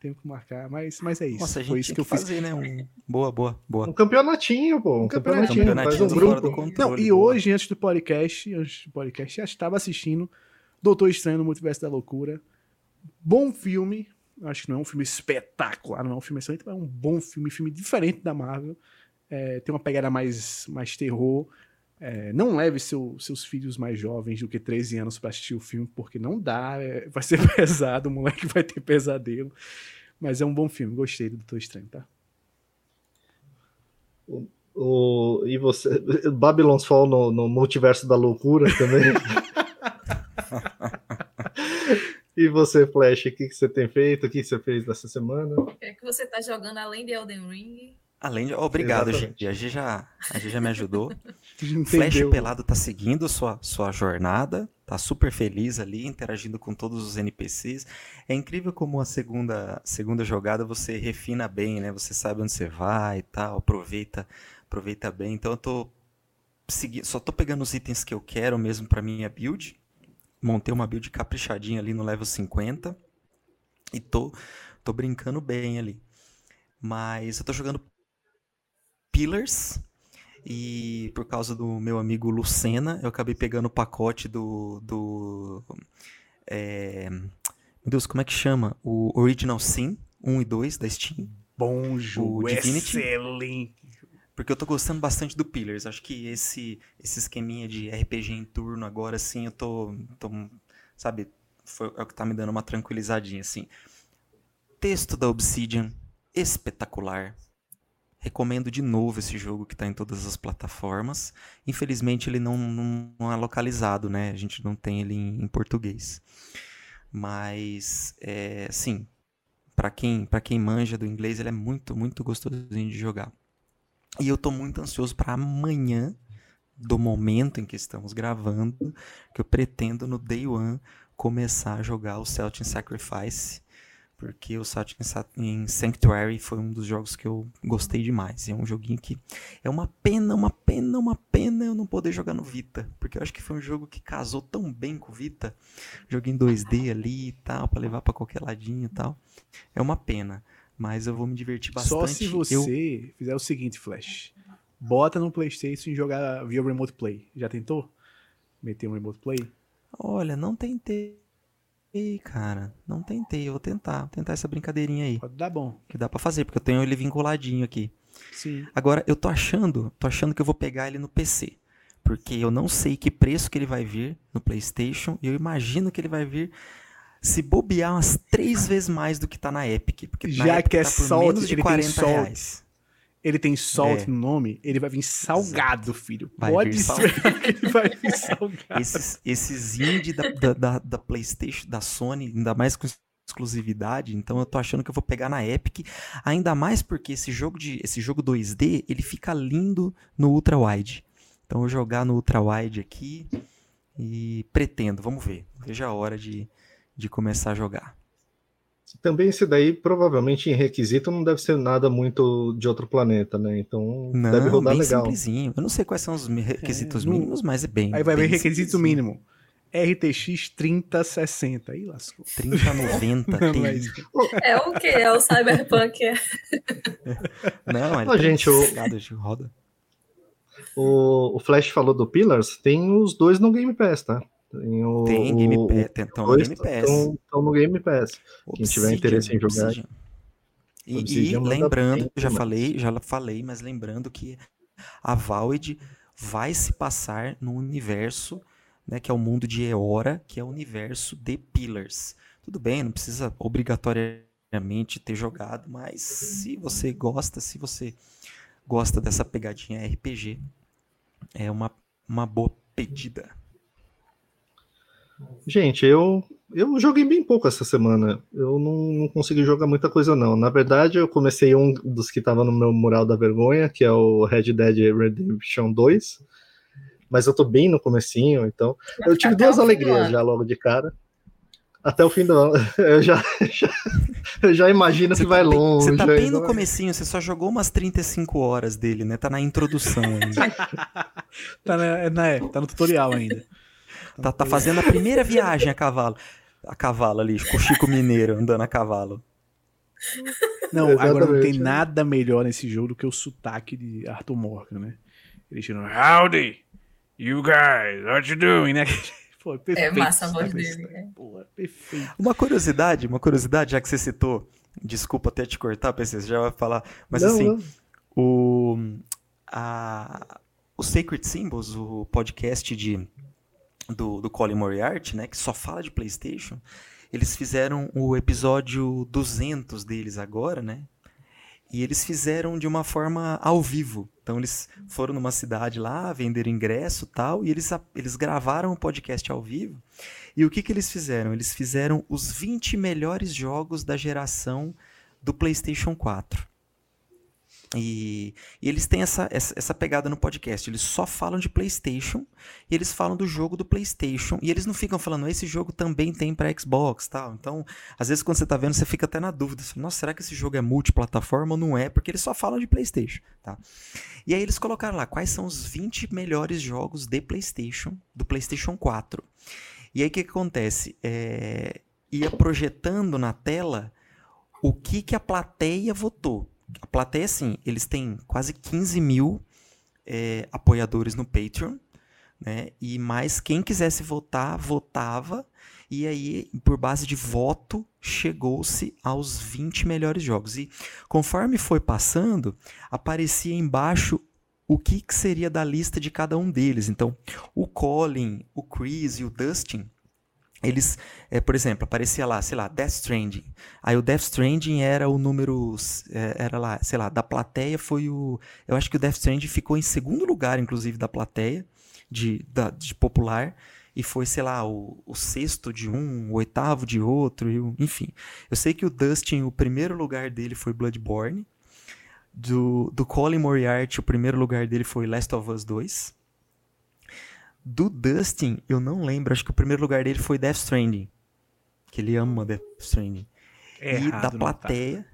Tenho que marcar, mas, mas é isso. Nossa, Foi isso que, que eu fazer, fiz. né? Um... Boa, boa, boa. Um campeonatinho, pô. Um, um campeonatinho. campeonatinho. Faz um grupo. Controle, não, e hoje, antes do podcast, antes do podcast, já estava assistindo Doutor Estranho no Multiverso da Loucura. Bom filme. Acho que não é um filme espetacular, não é um filme excelente, mas é um bom filme, filme diferente da Marvel. É, tem uma pegada mais, mais terror. É, não leve seu, seus filhos mais jovens do que 13 anos para assistir o filme, porque não dá, é, vai ser pesado, o moleque vai ter pesadelo. Mas é um bom filme, gostei do Doutor Estranho, tá? O, o, e você, Babylon's Fall no, no multiverso da loucura também. e você, Flash, o que, que você tem feito? O que você fez nessa semana? O que, é que você tá jogando além de Elden Ring? Além de... Obrigado, gente. A G já, a G já me ajudou. Flash Pelado tá seguindo sua, sua jornada, tá super feliz ali, interagindo com todos os NPCs. É incrível como a segunda, segunda jogada você refina bem, né? Você sabe onde você vai e tal, aproveita, aproveita bem. Então eu tô seguindo, só tô pegando os itens que eu quero mesmo para minha build. Montei uma build caprichadinha ali no level 50 e tô, tô brincando bem ali. Mas eu tô jogando Pillars. E por causa do meu amigo Lucena, eu acabei pegando o pacote do. do é, meu Deus, como é que chama? O Original Sin 1 e 2 da Steam. Bom jogo, excelente. Porque eu tô gostando bastante do Pillars. Acho que esse, esse esqueminha de RPG em turno agora, assim, eu tô. tô sabe, foi, é o que tá me dando uma tranquilizadinha, assim. Texto da Obsidian, espetacular. Recomendo de novo esse jogo que está em todas as plataformas. Infelizmente ele não, não, não, é localizado, né? A gente não tem ele em, em português. Mas, é, sim, para quem, quem manja do inglês, ele é muito, muito gostosinho de jogar. E eu estou muito ansioso para amanhã, do momento em que estamos gravando, que eu pretendo no Day One começar a jogar o Celtic Sacrifice porque o Celtic em Sanctuary foi um dos jogos que eu gostei demais. É um joguinho que é uma pena, uma pena, uma pena eu não poder jogar no Vita, porque eu acho que foi um jogo que casou tão bem com o Vita, joguinho 2D ali e tal, para levar para qualquer ladinho e tal. É uma pena, mas eu vou me divertir bastante. Só se você eu... fizer o seguinte, Flash, bota no PlayStation e jogar via Remote Play. Já tentou meter um Remote Play? Olha, não tentei tentei, cara. Não tentei. Eu vou tentar. Vou tentar essa brincadeirinha aí. Pode dar bom. Que dá para fazer, porque eu tenho ele vinculadinho aqui. Sim. Agora, eu tô achando, tô achando que eu vou pegar ele no PC. Porque eu não sei que preço que ele vai vir no PlayStation. E eu imagino que ele vai vir se bobear umas três vezes mais do que tá na Epic. Porque Já na Epic que é tá salt, menos de 40 reais ele tem salt é. no nome, ele vai vir salgado, Exato. filho. Vai Pode ser que ele vai vir salgado. Esses, esses indie da, da, da, da, PlayStation, da Sony, ainda mais com exclusividade, então eu tô achando que eu vou pegar na Epic, ainda mais porque esse jogo de esse jogo 2D, ele fica lindo no ultra wide. Então eu vou jogar no ultra wide aqui e pretendo, vamos ver. Veja a hora de, de começar a jogar. Também esse daí, provavelmente, em requisito, não deve ser nada muito de outro planeta, né? Então não, deve rodar bem legal. Simplesinho. Eu não sei quais são os requisitos é, mínimos, mas é bem. Aí vai ver requisito mínimo. RTX 3060. Aí lascou. 3090 mas... É o que? É o Cyberpunk. É. Não, é oh, gente, o... roda. O, o Flash falou do Pillars, tem os dois no Game Pass, tá? Tem, o, tem Game Pass, estão no Game Pass. Estão no Game Pass. Obsidian, Quem tiver interesse em jogar. Obsidian. E, Obsidian e lembrando, já falei, já falei, mas lembrando que a Valve vai se passar no universo, né, que é o mundo de Eora, que é o universo de Pillars. Tudo bem, não precisa obrigatoriamente ter jogado, mas se você gosta, se você gosta dessa pegadinha RPG, é uma, uma boa pedida. Gente, eu, eu joguei bem pouco essa semana. Eu não, não consegui jogar muita coisa, não. Na verdade, eu comecei um dos que estava no meu mural da vergonha, que é o Red Dead Redemption 2. Mas eu tô bem no comecinho, então. Eu tive duas alegrias já logo de cara. Até o fim do ano. Eu já, já, Eu já imagino que vai tá bem- longe. Você tá bem no comecinho, você só jogou umas 35 horas dele, né? Tá na introdução ainda. Tá, na, na- é, tá no tutorial ainda. Tá, tá fazendo a primeira viagem a cavalo. A cavalo ali, com o Chico Mineiro andando a cavalo. Não, agora não tem Exatamente. nada melhor nesse jogo do que o sotaque de Arthur Morgan, né? Ele chama Howdy, you guys, what you doing, né? Pô, perfeito. massa a voz dele, sotaque. é. Pô, é perfeito. Uma curiosidade, uma curiosidade, já que você citou. Desculpa até te cortar, PC, você já vai falar. Mas Não, assim, não. o, a, o Sacred Symbols, o podcast de, do, do Colin Moriarty, né, que só fala de PlayStation, eles fizeram o episódio 200 deles agora, né? E eles fizeram de uma forma ao vivo. Então eles foram numa cidade lá, venderam ingresso tal, e eles, eles gravaram o podcast ao vivo. E o que, que eles fizeram? Eles fizeram os 20 melhores jogos da geração do PlayStation 4. E, e eles têm essa, essa, essa pegada no podcast. Eles só falam de PlayStation e eles falam do jogo do PlayStation. E eles não ficam falando, esse jogo também tem para Xbox tal. Então, às vezes, quando você tá vendo, você fica até na dúvida. Fala, Nossa, será que esse jogo é multiplataforma ou não é? Porque eles só falam de PlayStation. Tá? E aí eles colocaram lá quais são os 20 melhores jogos de PlayStation, do PlayStation 4. E aí o que, que acontece? É, ia projetando na tela o que, que a plateia votou. A plateia, assim, eles têm quase 15 mil é, apoiadores no Patreon, né? E mais quem quisesse votar, votava. E aí, por base de voto, chegou-se aos 20 melhores jogos. E conforme foi passando, aparecia embaixo o que, que seria da lista de cada um deles. Então, o Colin, o Chris e o Dustin, eles, é, por exemplo, aparecia lá, sei lá, Death Stranding. Aí o Death Stranding era o número, é, era lá, sei lá, da plateia foi o, eu acho que o Death Stranding ficou em segundo lugar, inclusive, da plateia, de, da, de popular, e foi, sei lá, o, o sexto de um, o oitavo de outro, enfim. Eu sei que o Dustin, o primeiro lugar dele foi Bloodborne, do, do Colin Moriarty, o primeiro lugar dele foi Last of Us 2. Do Dustin, eu não lembro, acho que o primeiro lugar dele foi Death Stranding. Que ele ama Death Stranding. É e da tá. plateia,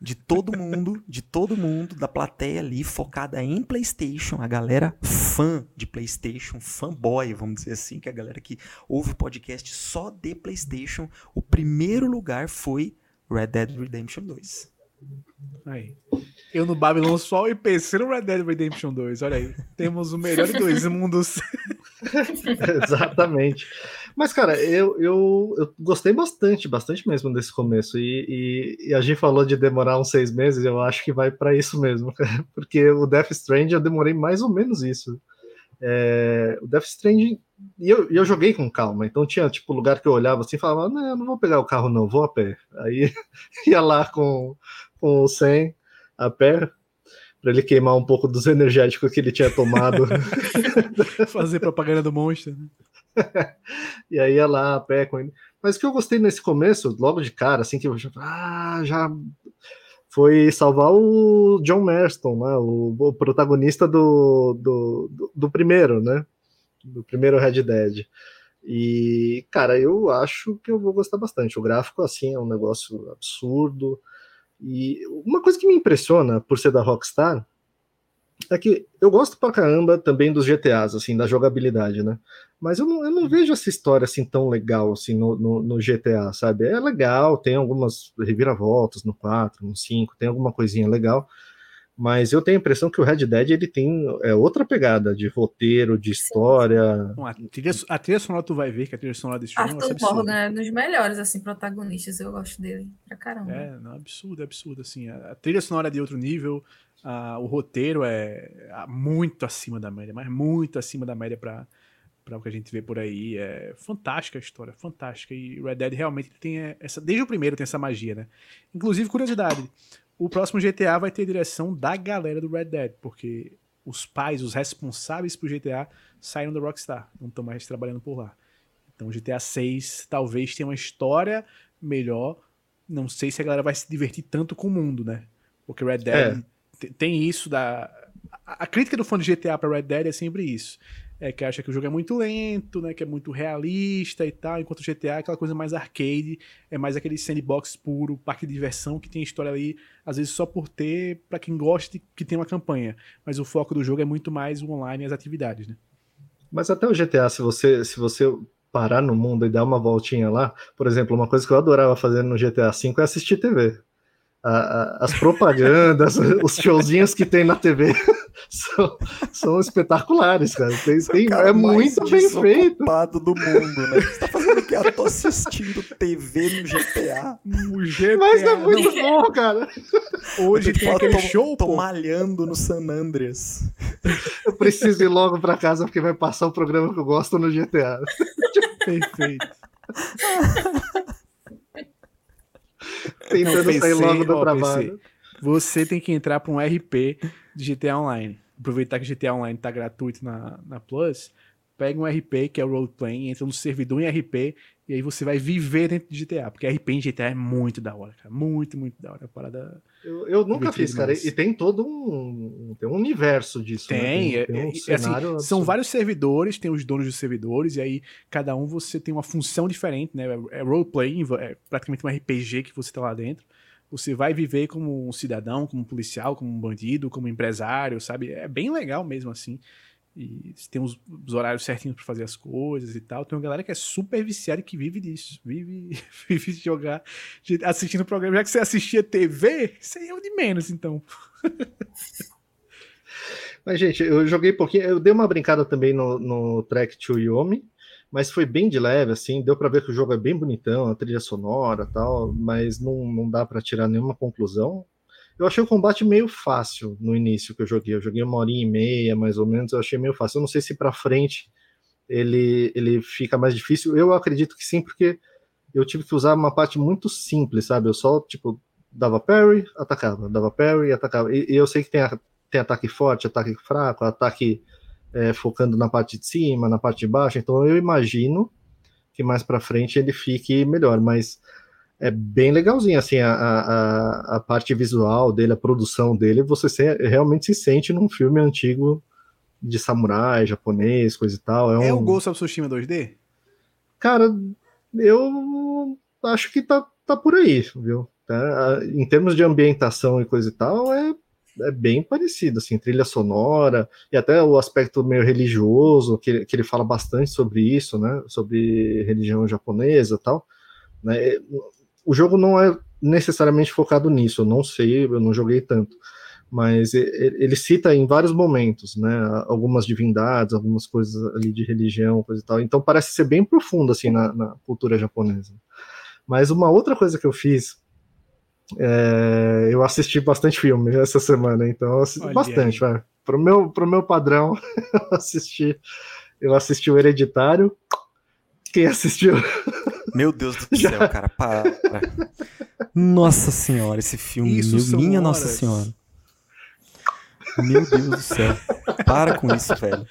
de todo mundo, de todo mundo, da plateia ali, focada em PlayStation, a galera fã de PlayStation, fanboy, vamos dizer assim, que é a galera que ouve o podcast só de PlayStation, o primeiro lugar foi Red Dead Redemption 2. Aí. Eu no Babylon Sol e PC no Red Dead Redemption 2. Olha aí. Temos o melhor de dois mundos. Exatamente. Mas, cara, eu, eu, eu gostei bastante, bastante mesmo desse começo. E, e, e a gente falou de demorar uns seis meses, eu acho que vai para isso mesmo. Porque o Death Stranding eu demorei mais ou menos isso. É, o Death Stranding. E eu, e eu joguei com calma, então tinha tipo lugar que eu olhava assim e falava: Não, eu não vou pegar o carro, não, vou a pé. Aí ia lá com, com o 100 a pé, para ele queimar um pouco dos energéticos que ele tinha tomado. Fazer propaganda do monstro. Né? e aí ia lá a pé com ele. Mas o que eu gostei nesse começo, logo de cara, assim, que eu já, ah, já foi salvar o John Marston, né, o, o protagonista do, do, do, do primeiro, né? Do primeiro Red Dead. E, cara, eu acho que eu vou gostar bastante. O gráfico, assim, é um negócio absurdo. E uma coisa que me impressiona por ser da Rockstar é que eu gosto pra caramba também dos GTAs, assim, da jogabilidade, né? Mas eu não, eu não vejo essa história assim tão legal assim no, no, no, GTA, sabe? É legal, tem algumas reviravoltas no 4, no 5, tem alguma coisinha legal. Mas eu tenho a impressão que o Red Dead ele tem é, outra pegada de roteiro, de história. Bom, a, trilha, a trilha sonora tu vai ver que a trilha sonora desse jogo Arthur Morgan é um dos melhores assim protagonistas, eu gosto dele pra caramba. É, não, absurdo, absurdo assim. A, a trilha sonora é de outro nível, a, o roteiro é muito acima da média, mas muito acima da média para para o que a gente vê por aí. É fantástica a história, fantástica. E Red Dead realmente tem essa. Desde o primeiro tem essa magia, né? Inclusive, curiosidade: o próximo GTA vai ter direção da galera do Red Dead, porque os pais, os responsáveis por GTA, saíram da Rockstar, não estão mais trabalhando por lá. Então, GTA 6 talvez tenha uma história melhor. Não sei se a galera vai se divertir tanto com o mundo, né? Porque Red Dead é. tem isso da. A crítica do fã de GTA para Red Dead é sempre isso é, que acha que o jogo é muito lento, né? Que é muito realista e tal, enquanto o GTA é aquela coisa mais arcade, é mais aquele sandbox puro, parque de diversão que tem história ali, às vezes só por ter, para quem gosta que tem uma campanha. Mas o foco do jogo é muito mais o online e as atividades, né? Mas até o GTA, se você, se você parar no mundo e dar uma voltinha lá, por exemplo, uma coisa que eu adorava fazer no GTA V é assistir TV a, as propagandas, os showzinhos que tem na TV são, são espetaculares, cara. Tem, tem, cara é muito bem feito. do mundo, né? Você tá fazendo aqui? Eu tô assistindo TV no GTA. No GTA. Mas é muito não. bom, cara. Hoje tem aquele tô, show, tô pô. malhando no San Andreas. Eu preciso ir logo pra casa porque vai passar o programa que eu gosto no GTA. Perfeito. Tentando PC, sair logo do ó, trabalho. PC, você tem que entrar para um RP de GTA Online. Aproveitar que GTA Online tá gratuito na, na Plus. Pega um RP, que é o Roleplay, entra no servidor em RP, e aí você vai viver dentro de GTA. Porque RP em GTA é muito da hora, cara. Muito, muito da hora. A parada. Eu, eu nunca fiz, cara. E tem todo um, tem um universo disso. Tem, né? tem, tem um é, assim, são vários servidores, tem os donos dos servidores, e aí cada um você tem uma função diferente, né? É roleplay, é praticamente um RPG que você tá lá dentro. Você vai viver como um cidadão, como um policial, como um bandido, como um empresário, sabe? É bem legal mesmo assim. E tem os, os horários certinhos para fazer as coisas e tal. Tem uma galera que é super viciada e que vive disso. Vive, vive de jogar, de, assistindo programa. Já que você assistia TV, isso aí é o de menos, então. Mas, gente, eu joguei pouquinho. Eu dei uma brincada também no, no Track to Yomi, mas foi bem de leve, assim. Deu para ver que o jogo é bem bonitão, a trilha sonora tal, mas não, não dá para tirar nenhuma conclusão. Eu achei o combate meio fácil no início que eu joguei. Eu joguei uma horinha e meia, mais ou menos. Eu achei meio fácil. Eu não sei se para frente ele, ele fica mais difícil. Eu acredito que sim, porque eu tive que usar uma parte muito simples, sabe? Eu só, tipo, dava parry, atacava, dava parry, atacava. E, e eu sei que tem, a, tem ataque forte, ataque fraco, ataque é, focando na parte de cima, na parte de baixo. Então eu imagino que mais para frente ele fique melhor, mas é bem legalzinho, assim, a, a, a parte visual dele, a produção dele, você se, realmente se sente num filme antigo de samurai, japonês, coisa e tal. É, é um... o Ghost of Tsushima 2D? Cara, eu acho que tá, tá por aí, viu? Tá, em termos de ambientação e coisa e tal, é, é bem parecido, assim, trilha sonora, e até o aspecto meio religioso, que, que ele fala bastante sobre isso, né, sobre religião japonesa e tal, né, o jogo não é necessariamente focado nisso, eu não sei, eu não joguei tanto, mas ele cita em vários momentos, né, algumas divindades, algumas coisas ali de religião, coisa e tal, então parece ser bem profundo, assim, na, na cultura japonesa. Mas uma outra coisa que eu fiz, é, eu assisti bastante filme essa semana, então eu assisti Olha bastante, vai. Pro meu, pro meu padrão, eu assisti, eu assisti o Hereditário, quem assistiu meu Deus do céu, cara, para. Nossa senhora, esse filme. Isso minha horas. Nossa senhora. Meu Deus do céu. Para com isso, velho.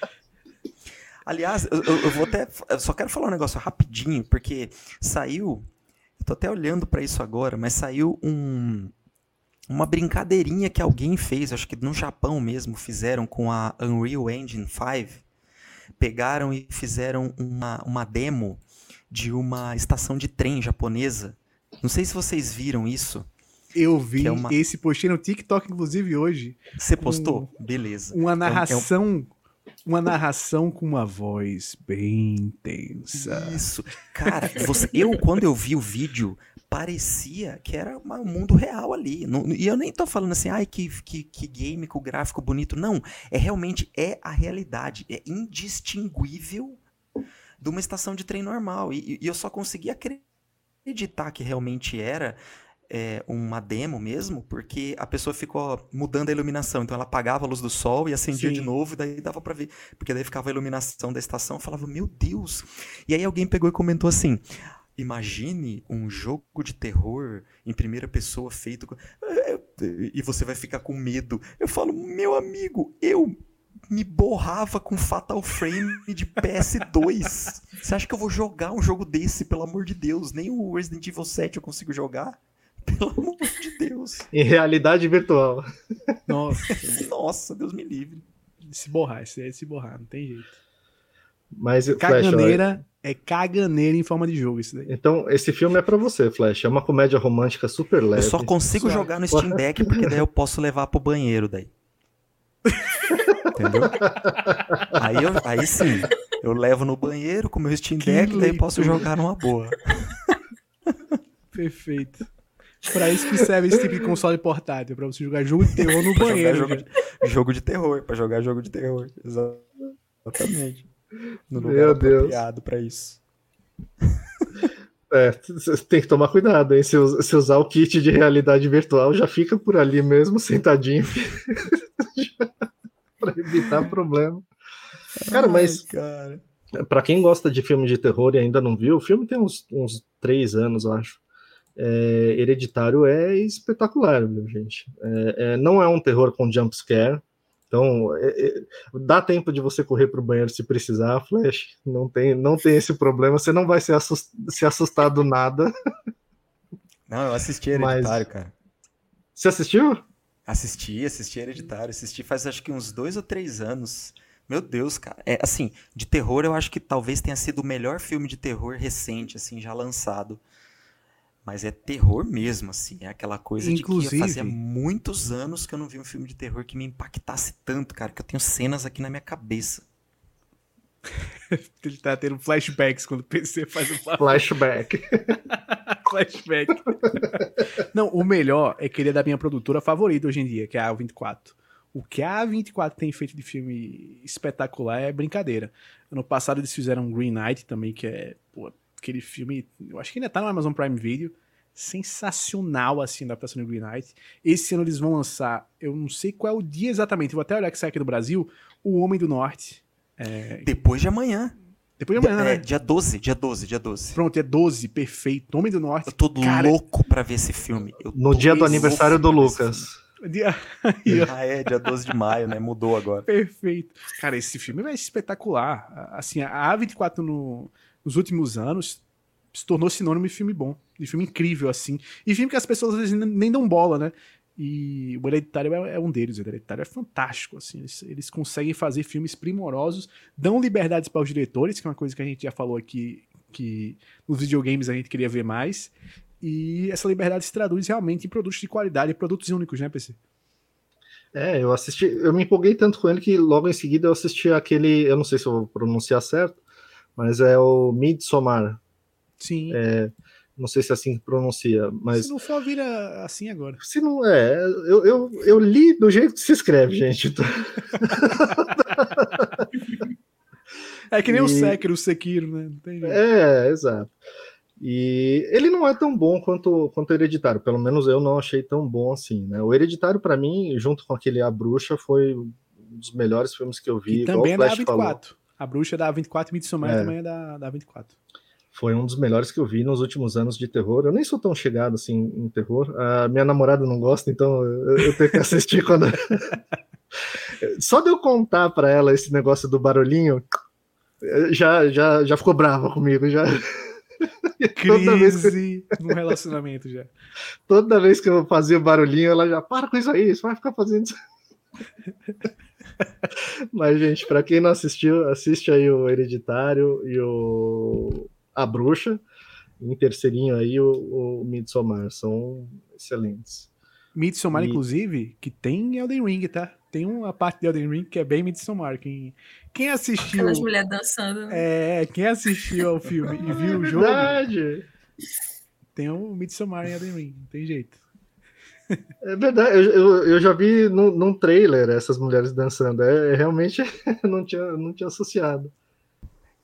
Aliás, eu, eu, vou até. Eu só quero falar um negócio rapidinho, porque saiu. Eu tô até olhando para isso agora, mas saiu um. Uma brincadeirinha que alguém fez, acho que no Japão mesmo, fizeram com a Unreal Engine 5. Pegaram e fizeram uma, uma demo de uma estação de trem japonesa. Não sei se vocês viram isso. Eu vi é uma... esse postei no TikTok, inclusive, hoje. Você postou? Um, Beleza. Uma narração. É um, é um... Uma narração com uma voz bem intensa. Isso. Cara, você, eu, quando eu vi o vídeo, parecia que era um mundo real ali. Não, e eu nem tô falando assim, ai, que, que, que game com gráfico bonito. Não. É realmente é a realidade. É indistinguível de uma estação de trem normal. E, e eu só consegui acreditar que realmente era é, uma demo mesmo, porque a pessoa ficou mudando a iluminação. Então ela apagava a luz do sol e acendia Sim. de novo, e daí dava para ver. Porque daí ficava a iluminação da estação. Eu falava, meu Deus! E aí alguém pegou e comentou assim. Imagine um jogo de terror em primeira pessoa feito. E você vai ficar com medo. Eu falo, meu amigo, eu me borrava com Fatal Frame de PS2. Você acha que eu vou jogar um jogo desse, pelo amor de Deus? Nem o Resident Evil 7 eu consigo jogar? Pelo amor de Deus. Em realidade virtual. Nossa. Nossa, Deus me livre. Se borrar, isso é se borrar, não tem jeito. Mas, Flash, Caganeira é caganeira em forma de jogo isso daí. Então, esse filme é pra você, Flash. É uma comédia romântica super leve. Eu só consigo Só- jogar no Steam Deck porque daí eu posso levar pro banheiro daí. Entendeu? Aí, eu- aí sim, eu levo no banheiro com o meu Steam Que Deck, daí posso jogar numa boa. Perfeito. Pra isso que serve esse tipo de console portátil, pra você jogar jogo de terror no banheiro. jogo, de, jogo de terror, pra jogar jogo de terror. Exa- Exatamente. No lugar Meu Deus. pra isso. É, você tem que tomar cuidado, hein? Se, se usar o kit de realidade virtual, já fica por ali mesmo, sentadinho. pra evitar problema. Cara, mas Ai, cara. Pra quem gosta de filme de terror e ainda não viu, o filme tem uns, uns três anos, eu acho. É, Hereditário é espetacular, viu, gente? É, é, não é um terror com jump scare, então é, é, dá tempo de você correr pro banheiro se precisar, Flash. Não tem, não tem esse problema, você não vai se, assus- se assustar do nada. Não, eu assisti Mas- Hereditário, cara. Você assistiu? Assisti, assisti Hereditário. Assisti faz acho que uns dois ou três anos. Meu Deus, cara. É assim, de terror eu acho que talvez tenha sido o melhor filme de terror recente, assim, já lançado. Mas é terror mesmo, assim. É aquela coisa de Inclusive- que fazia muitos anos que eu não vi um filme de terror que me impactasse tanto, cara, que eu tenho cenas aqui na minha cabeça. Ele tá tendo flashbacks quando o PC faz o Flashback. flashback. Não, o melhor é que ele é da minha produtora favorita hoje em dia, que é a A24. O que a A24 tem feito de filme espetacular é brincadeira. Ano passado eles fizeram Green Knight também, que é pô, aquele filme, eu acho que ainda tá no Amazon Prime Video, sensacional assim a adaptação de Green Knight. Esse ano eles vão lançar, eu não sei qual é o dia exatamente, vou até olhar que sai aqui do Brasil, O Homem do Norte. Depois de amanhã. Depois de amanhã, é, né? dia 12, dia 12, dia 12. Pronto, é 12, perfeito. Homem do Norte. Eu tô Cara, louco pra ver esse filme. Eu No dia do aniversário do Lucas. Dia-. Ah, é, dia 12 de maio, né? Mudou agora. Perfeito. Cara, esse filme vai ser espetacular. Assim, a A24 no- nos últimos anos se tornou sinônimo de filme bom, de filme incrível, assim. E filme que as pessoas às vezes nem- nem dão bola, né? E o Hereditário é, é um deles. O Hereditário é fantástico, assim. Eles, eles conseguem fazer filmes primorosos, dão liberdades para os diretores, que é uma coisa que a gente já falou aqui, que nos videogames a gente queria ver mais. E essa liberdade se traduz realmente em produtos de qualidade, produtos únicos, né, PC? É, eu assisti, eu me empolguei tanto com ele que logo em seguida eu assisti aquele, eu não sei se eu vou pronunciar certo, mas é o Midsommar. Sim. Não sei se é assim que pronuncia, mas Se não for, vira assim agora. se não é, eu, eu, eu li do jeito que se escreve, gente. É que nem o E- Sekiro, o Sekiro, né? Não tem jeito. É, exato. E ele não é tão bom quanto, quanto o Hereditário, pelo menos eu não achei tão bom assim, né? O Hereditário, pra mim, junto com aquele A Bruxa, foi um dos melhores filmes que eu vi. Que também é o da Flash falou. A24. A bruxa é da A24 e Midsommar É. também é da, da A24. Foi um dos melhores que eu vi nos últimos anos de terror. Eu nem sou tão chegado assim em terror. A minha namorada não gosta, então eu, eu tenho que assistir quando. Só de eu contar pra ela esse negócio do barulhinho, já, já, já ficou brava comigo. Já. Toda vez, que, Crise no relacionamento já. toda vez que eu fazia barulhinho, ela já para com isso aí, você vai ficar fazendo isso. Mas, gente, pra quem não assistiu, assiste aí o Hereditário e o A Bruxa. Em terceirinho aí o, o Midsommar. São excelentes. Midsommar, E- inclusive, que tem Elden Ring, tá? Tem uma parte de Elden Ring que é bem Midsommar. Quem, quem assistiu... Aquelas mulheres dançando. né? É, quem assistiu ao filme e viu o jogo, Verdade. tem um Midsommar em Elden Ring. Não tem jeito. É verdade. Eu, eu, eu já vi num, num trailer essas mulheres dançando. É, é, realmente não tinha, não tinha associado.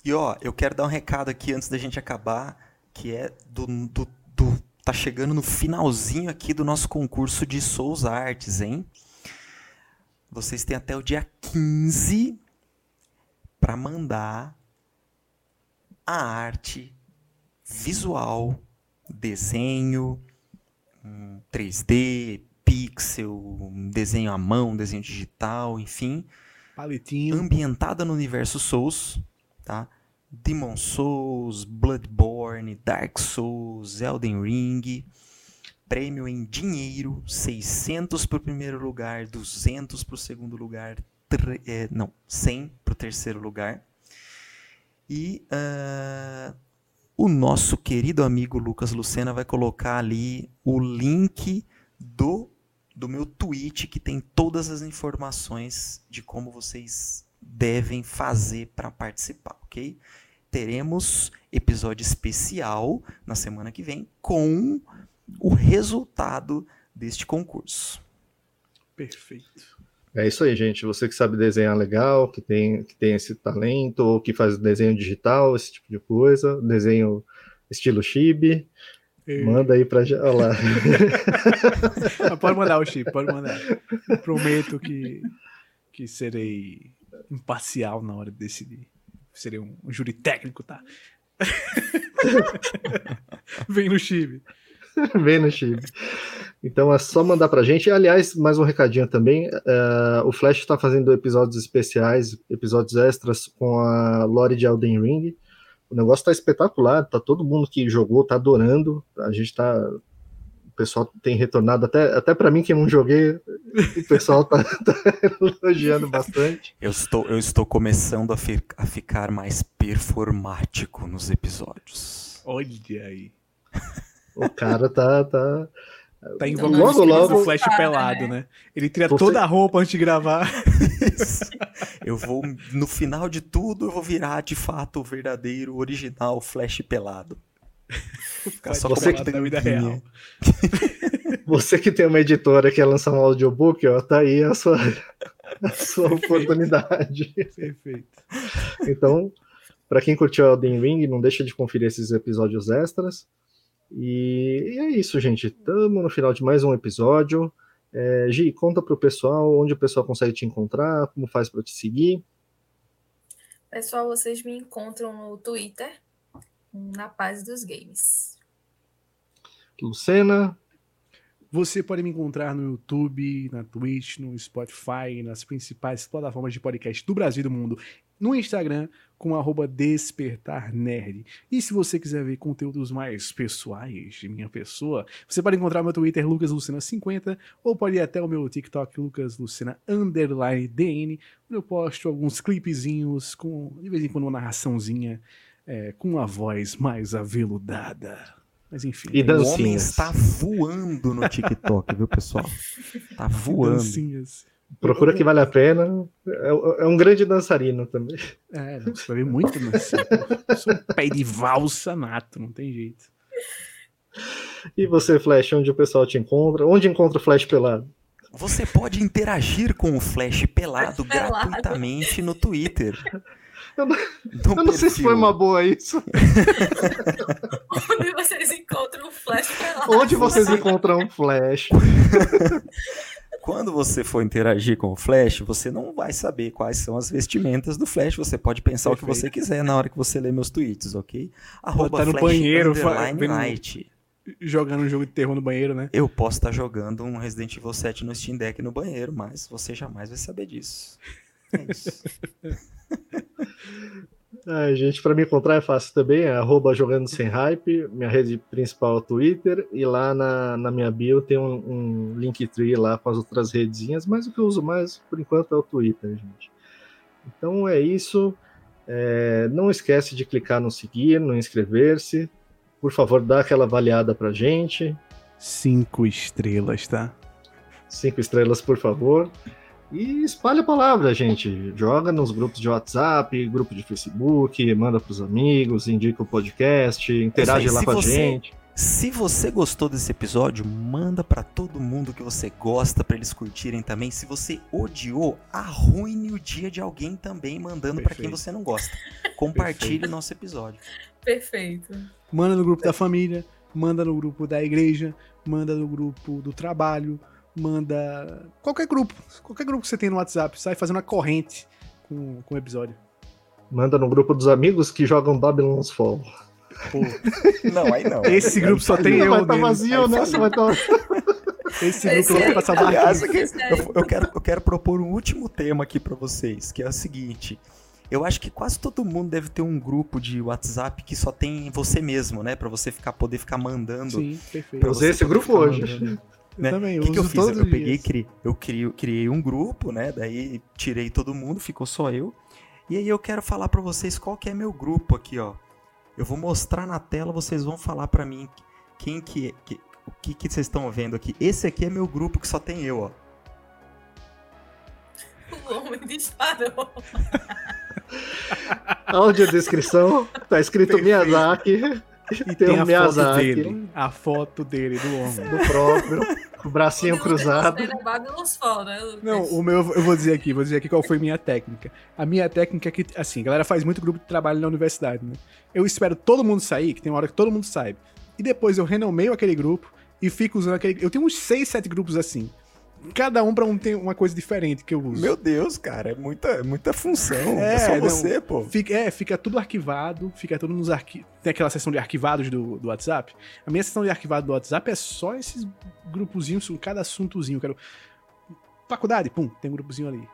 E ó, eu quero dar um recado aqui antes da gente acabar, que é do, do, do- tá chegando no finalzinho aqui do nosso concurso de Souls Arts, hein? Vocês têm até o dia 15 para mandar a arte visual, desenho, hum, 3D, pixel, um desenho à mão, desenho digital, enfim, Palitinho. ambientada no universo Souls, tá? Demon Souls, Bloodborne, Dark Souls, Elden Ring. Prêmio em dinheiro, 600 para o primeiro lugar, 200 para o segundo lugar, é, não, 100 para o terceiro lugar. E uh, o nosso querido amigo Lucas Lucena vai colocar ali o link do, do meu tweet que tem todas as informações de como vocês devem fazer para participar, ok? Teremos episódio especial na semana que vem com o resultado deste concurso. Perfeito. É isso aí, gente. Você que sabe desenhar legal, que tem, que tem esse talento, ou que faz desenho digital, esse tipo de coisa, desenho estilo chibi, e... manda aí pra. Olha lá. pode mandar o chibi, pode mandar. Prometo que, que serei imparcial na hora de decidir. Serei um, um júri técnico, tá? Vem no chibi. Vem no Chile. Então é só mandar pra gente. Aliás, mais um recadinho também. Uh, o Flash está fazendo episódios especiais, episódios extras com a Lore de Elden Ring. O negócio tá espetacular, tá todo mundo que jogou, tá adorando. A gente tá. O pessoal tem retornado, até, até para mim que não joguei, o pessoal tá, tá elogiando bastante. Eu estou, eu estou começando a, fi, a ficar mais performático nos episódios. Olha aí. O cara tá. tá... Tá envolvido logo, logo, o flash pelado, né? Ele tira Você... toda a roupa antes de gravar. eu vou, no final de tudo, eu vou virar de fato o verdadeiro, original flash pelado. Ficar só Você que tem na vida real. Você que tem uma editora que quer lançar um audiobook, ó, tá aí a sua, a sua oportunidade. Perfeito. Então, para quem curtiu Elden Ring, não deixa de conferir esses episódios extras. E, e é isso, gente. Estamos no final de mais um episódio. É, Gi, conta para o pessoal onde o pessoal consegue te encontrar, como faz para te seguir. Pessoal, vocês me encontram no Twitter, na Paz dos Games. Lucena. Você pode me encontrar no YouTube, na Twitch, no Spotify, nas principais plataformas de podcast do Brasil e do mundo no Instagram com arroba despertarnerd. E se você quiser ver conteúdos mais pessoais de minha pessoa, você pode encontrar meu Twitter lucaslucena50 ou pode ir até o meu TikTok lucaslucena underline DN, onde eu posto alguns clipezinhos com, de vez em quando, uma narraçãozinha é, com uma voz mais aveludada. Mas enfim. E o homem está voando no TikTok, viu, pessoal? Tá voando. Dancinhas. Procura que vale a pena. É, é um grande dançarino também. É, você vai ver muito dançarino. Sou um pé de valsa nato, não tem jeito. E você, Flash, onde o pessoal te encontra? Onde encontra o Flash pelado? Você pode interagir com o Flash pelado, pelado. gratuitamente no Twitter. Eu não, eu não sei se foi uma boa isso. Onde vocês encontram o Flash? Onde vocês encontram o Flash? quando você for interagir com o Flash, você não vai saber quais são as vestimentas do Flash. Você pode pensar Perfeito. o que você quiser na hora que você lê meus tweets, ok? Arroba tá no Flash banheiro, night. Jogando um jogo de terror no banheiro, né? Eu posso estar jogando um Resident Evil 7 no Steam Deck no banheiro, mas você jamais vai saber disso. É isso. Ai, gente, para me encontrar é fácil também, é arroba jogando sem hype, minha rede principal é o Twitter, e lá na, na minha bio tem um, um Linktree lá com as outras redezinhas, mas o que eu uso mais por enquanto é o Twitter, gente. Então é isso. É, não esquece de clicar no seguir, no inscrever-se. Por favor, dá aquela avaliada pra gente. Cinco estrelas, tá? Cinco estrelas, por favor. E espalha a palavra, gente. Joga nos grupos de WhatsApp, grupo de Facebook, manda para os amigos, indica o podcast, interage lá com a gente. Se você gostou desse episódio, manda para todo mundo que você gosta para eles curtirem também. Se você odiou, arruine o dia de alguém também mandando para quem você não gosta. Compartilhe o nosso episódio. Perfeito. Manda no grupo da família, manda no grupo da igreja, manda no grupo do trabalho, manda. Qualquer grupo. Qualquer grupo que você tem no WhatsApp, sai fazendo uma corrente com, com o episódio. Manda no grupo dos amigos que jogam Babylon's Fall. Pô. Não, aí não. Esse aí grupo só tem eu. Vai estar tá vazio, né? Vai tá... Esse grupo vai passar Aliás, eu, eu, quero, eu quero propor um último tema aqui para vocês, que é o seguinte. Eu acho que quase todo mundo deve ter um grupo de WhatsApp que só tem você mesmo, né? Para você ficar poder ficar mandando. Sim, perfeito. Eu usei esse grupo hoje. Mandando. Né? também, eu que, que eu fiz? Eu peguei, criei, eu criei, criei um grupo, né? Daí tirei todo mundo, ficou só eu. E aí eu quero falar para vocês qual que é meu grupo aqui, ó. Eu vou mostrar na tela, vocês vão falar para mim quem que, que o que que vocês estão vendo aqui. Esse aqui é meu grupo que só tem eu, ó. O homem disparou. Audiodescrição, tá escrito Perfeito. Miyazaki. E Tem tem, o a foto dele. A foto dele, do homem. Do próprio, com o bracinho cruzado. Você é Babylon's Fall, né, Lucas? Não, o meu, eu vou dizer aqui, vou dizer aqui qual foi minha técnica. A minha técnica é que, assim, a galera faz muito grupo de trabalho na universidade, né? Eu espero todo mundo sair, que tem uma hora que todo mundo sai. E depois eu renomeio aquele grupo e fico usando aquele. Eu tenho uns 6, 7 grupos assim. Cada um pra um tem uma coisa diferente que eu uso. Meu Deus, cara, é muita, muita função. É, É, só não. você, pô. Fica, é, fica tudo arquivado, fica tudo nos arquivos. Tem aquela seção de arquivados do, do WhatsApp. A minha seção de arquivado do WhatsApp é só esses grupozinhos, cada assuntozinho. Eu quero. Faculdade, pum, tem um grupozinho ali.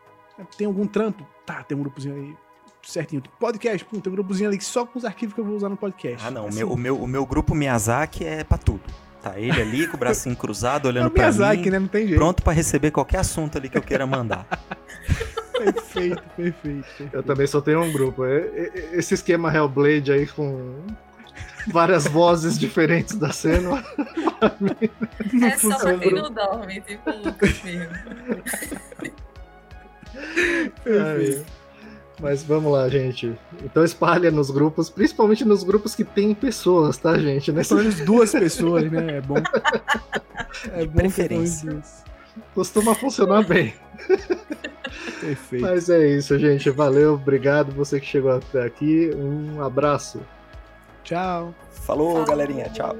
Tem algum trampo? Tá, tem um grupozinho ali. Certinho. Podcast, pum, tem um grupozinho ali só com os arquivos que eu vou usar no podcast. Ah, não. O Assim, meu, o, meu, o meu grupo Miyazaki é pra tudo. Tá ele ali com o bracinho cruzado, é olhando o pra Miyazaki, mim. né? Não tem jeito. Pronto pra receber qualquer assunto ali que eu queira mandar. Perfeito, perfeito. perfeito. Eu também só tenho um grupo. É- é- Esse esquema Hellblade aí com várias vozes diferentes da cena. É só pra quem não dorme, tipo o Lucas mesmo. perfeito. Mas vamos lá, gente. Então espalha nos grupos, principalmente nos grupos que tem pessoas, tá, gente? Nesse Pelo menos duas pessoas, né? É bom. É bom ter preferência. costuma funcionar bem. Perfeito. Mas é isso, gente. Valeu, obrigado você que chegou até aqui. Um abraço. Tchau. Falou, galerinha. Tchau.